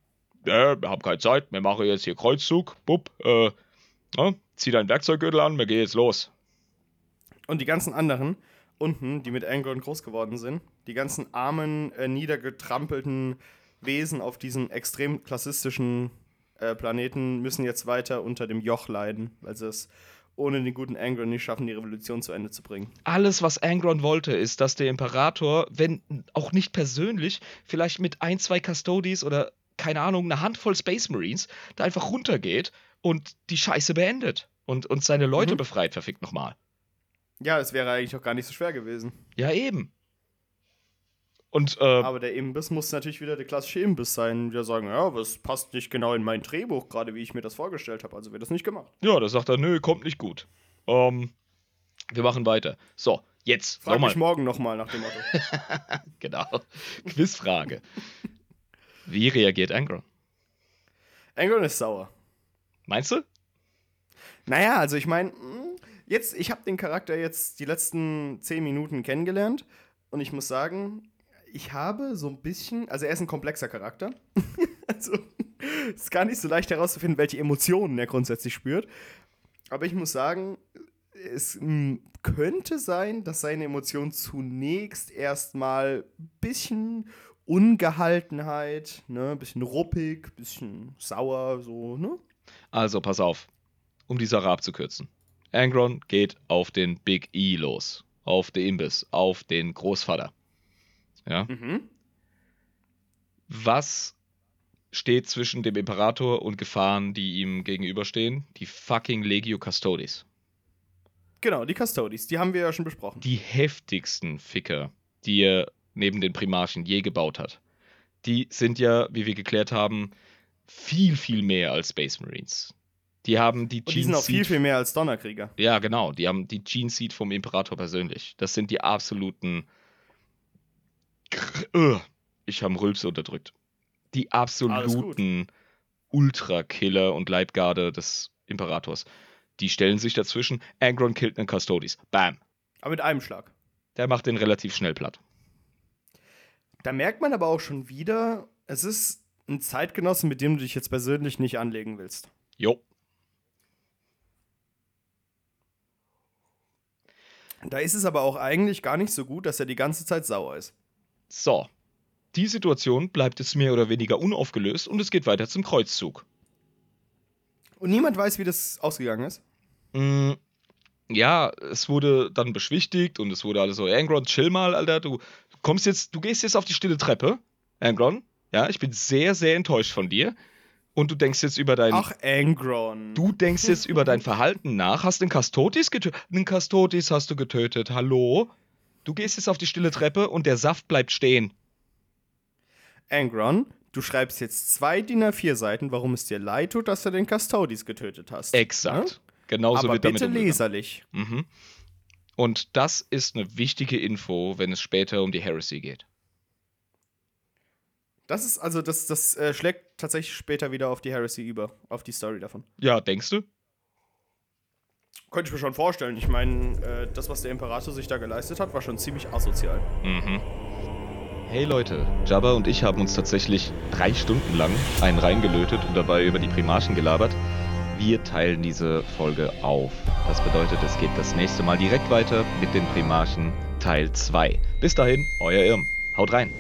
äh, wir haben keine Zeit, wir machen jetzt hier Kreuzzug, bupp, äh, ne, zieh deinen Werkzeuggürtel an, wir gehen jetzt los. Und die ganzen anderen unten, die mit Angron groß geworden sind, die ganzen armen, äh, niedergetrampelten Wesen auf diesen extrem klassistischen äh, Planeten müssen jetzt weiter unter dem Joch leiden, weil sie es ohne den guten Angron nicht schaffen, die Revolution zu Ende zu bringen. Alles, was Angron wollte, ist, dass der Imperator, wenn auch nicht persönlich, vielleicht mit ein, zwei Custodies oder keine Ahnung, eine Handvoll Space Marines, da einfach runtergeht und die Scheiße beendet und, und seine Leute Mhm. befreit, verfickt nochmal. Ja, es wäre eigentlich auch gar nicht so schwer gewesen. Ja, eben. Und äh, Aber der Imbiss muss natürlich wieder der klassische Imbiss sein. Wir sagen, ja, aber es passt nicht genau in mein Drehbuch, gerade wie ich mir das vorgestellt habe. Also wird das nicht gemacht. ja, da sagt er, nö, kommt nicht gut. Ähm, wir machen weiter. So, jetzt Frag nochmal. mich morgen nochmal nach dem Motto. Genau. Quizfrage. Wie reagiert Angron? Angron ist sauer. Meinst du? Naja, also ich meine, jetzt, ich habe den Charakter jetzt die letzten zehn Minuten kennengelernt und ich muss sagen, ich habe so ein bisschen, also er ist ein komplexer Charakter. also es ist gar nicht so leicht herauszufinden, welche Emotionen er grundsätzlich spürt. Aber ich muss sagen, es m, könnte sein, dass seine Emotionen zunächst erstmal ein bisschen Ungehaltenheit, ne, ein bisschen ruppig, ein bisschen sauer, so, ne? Also, pass auf. Um die Sache abzukürzen. Angron geht auf den Big E los. Auf den Imbiss. Auf den Großvater. Ja. Mhm. Was steht zwischen dem Imperator und Gefahren, die ihm gegenüberstehen? Die fucking Legio Custodes. Genau, die Custodies, die haben wir ja schon besprochen. Die heftigsten Ficker, die er neben den Primarchen je gebaut hat. Die sind ja, wie wir geklärt haben, viel, viel mehr als Space Marines. Die haben die Und die sind auch viel, viel mehr als Donnerkrieger. Ja, genau. Die haben die Gene Seed vom Imperator persönlich. Das sind die absoluten. Ich habe Rülpse unterdrückt. Die absoluten Ultra-Killer und Leibgarde des Imperators. Die stellen sich dazwischen. Angron killt einen Custodes. Bam. Aber mit einem Schlag. Der macht den relativ schnell platt. Da merkt man aber auch schon wieder, es ist ein Zeitgenosse, mit dem du dich jetzt persönlich nicht anlegen willst. Jo. Da ist es aber auch eigentlich gar nicht so gut, dass er die ganze Zeit sauer ist. So. Die Situation bleibt jetzt mehr oder weniger unaufgelöst und es geht weiter zum Kreuzzug. Und niemand weiß, wie das ausgegangen ist. Mm, ja, es wurde dann beschwichtigt und es wurde alles so, Angron, chill mal, Alter, du kommst jetzt, du gehst jetzt auf die stille Treppe, Angron, ja, ich bin sehr, sehr enttäuscht von dir. Und du denkst jetzt über dein. Ach, Angron. Du denkst jetzt über dein Verhalten nach. Hast den Castotis getötet? Den Castotis hast du getötet. Hallo? Du gehst jetzt auf die stille Treppe und der Saft bleibt stehen. Angron, du schreibst jetzt zwei DIN A4 Seiten, warum es dir leid tut, dass du den Custodes getötet hast. Exakt. Ja? Genauso Aber wird bitte damit leserlich. Mhm. Und das ist eine wichtige Info, wenn es später um die Heresy geht. Das ist also, das, das äh, schlägt tatsächlich später wieder auf die Heresy über, auf die Story davon. Ja, denkst du? Könnte ich mir schon vorstellen. Ich meine, äh, das, was der Imperator sich da geleistet hat, war schon ziemlich asozial. Mhm. Hey Leute, Jabba und ich haben uns tatsächlich drei Stunden lang einen reingelötet und dabei über die Primarchen gelabert. Wir teilen diese Folge auf. Das bedeutet, es geht das nächste Mal direkt weiter mit den Primarchen Teil 2. Bis dahin, euer Irm. Haut rein!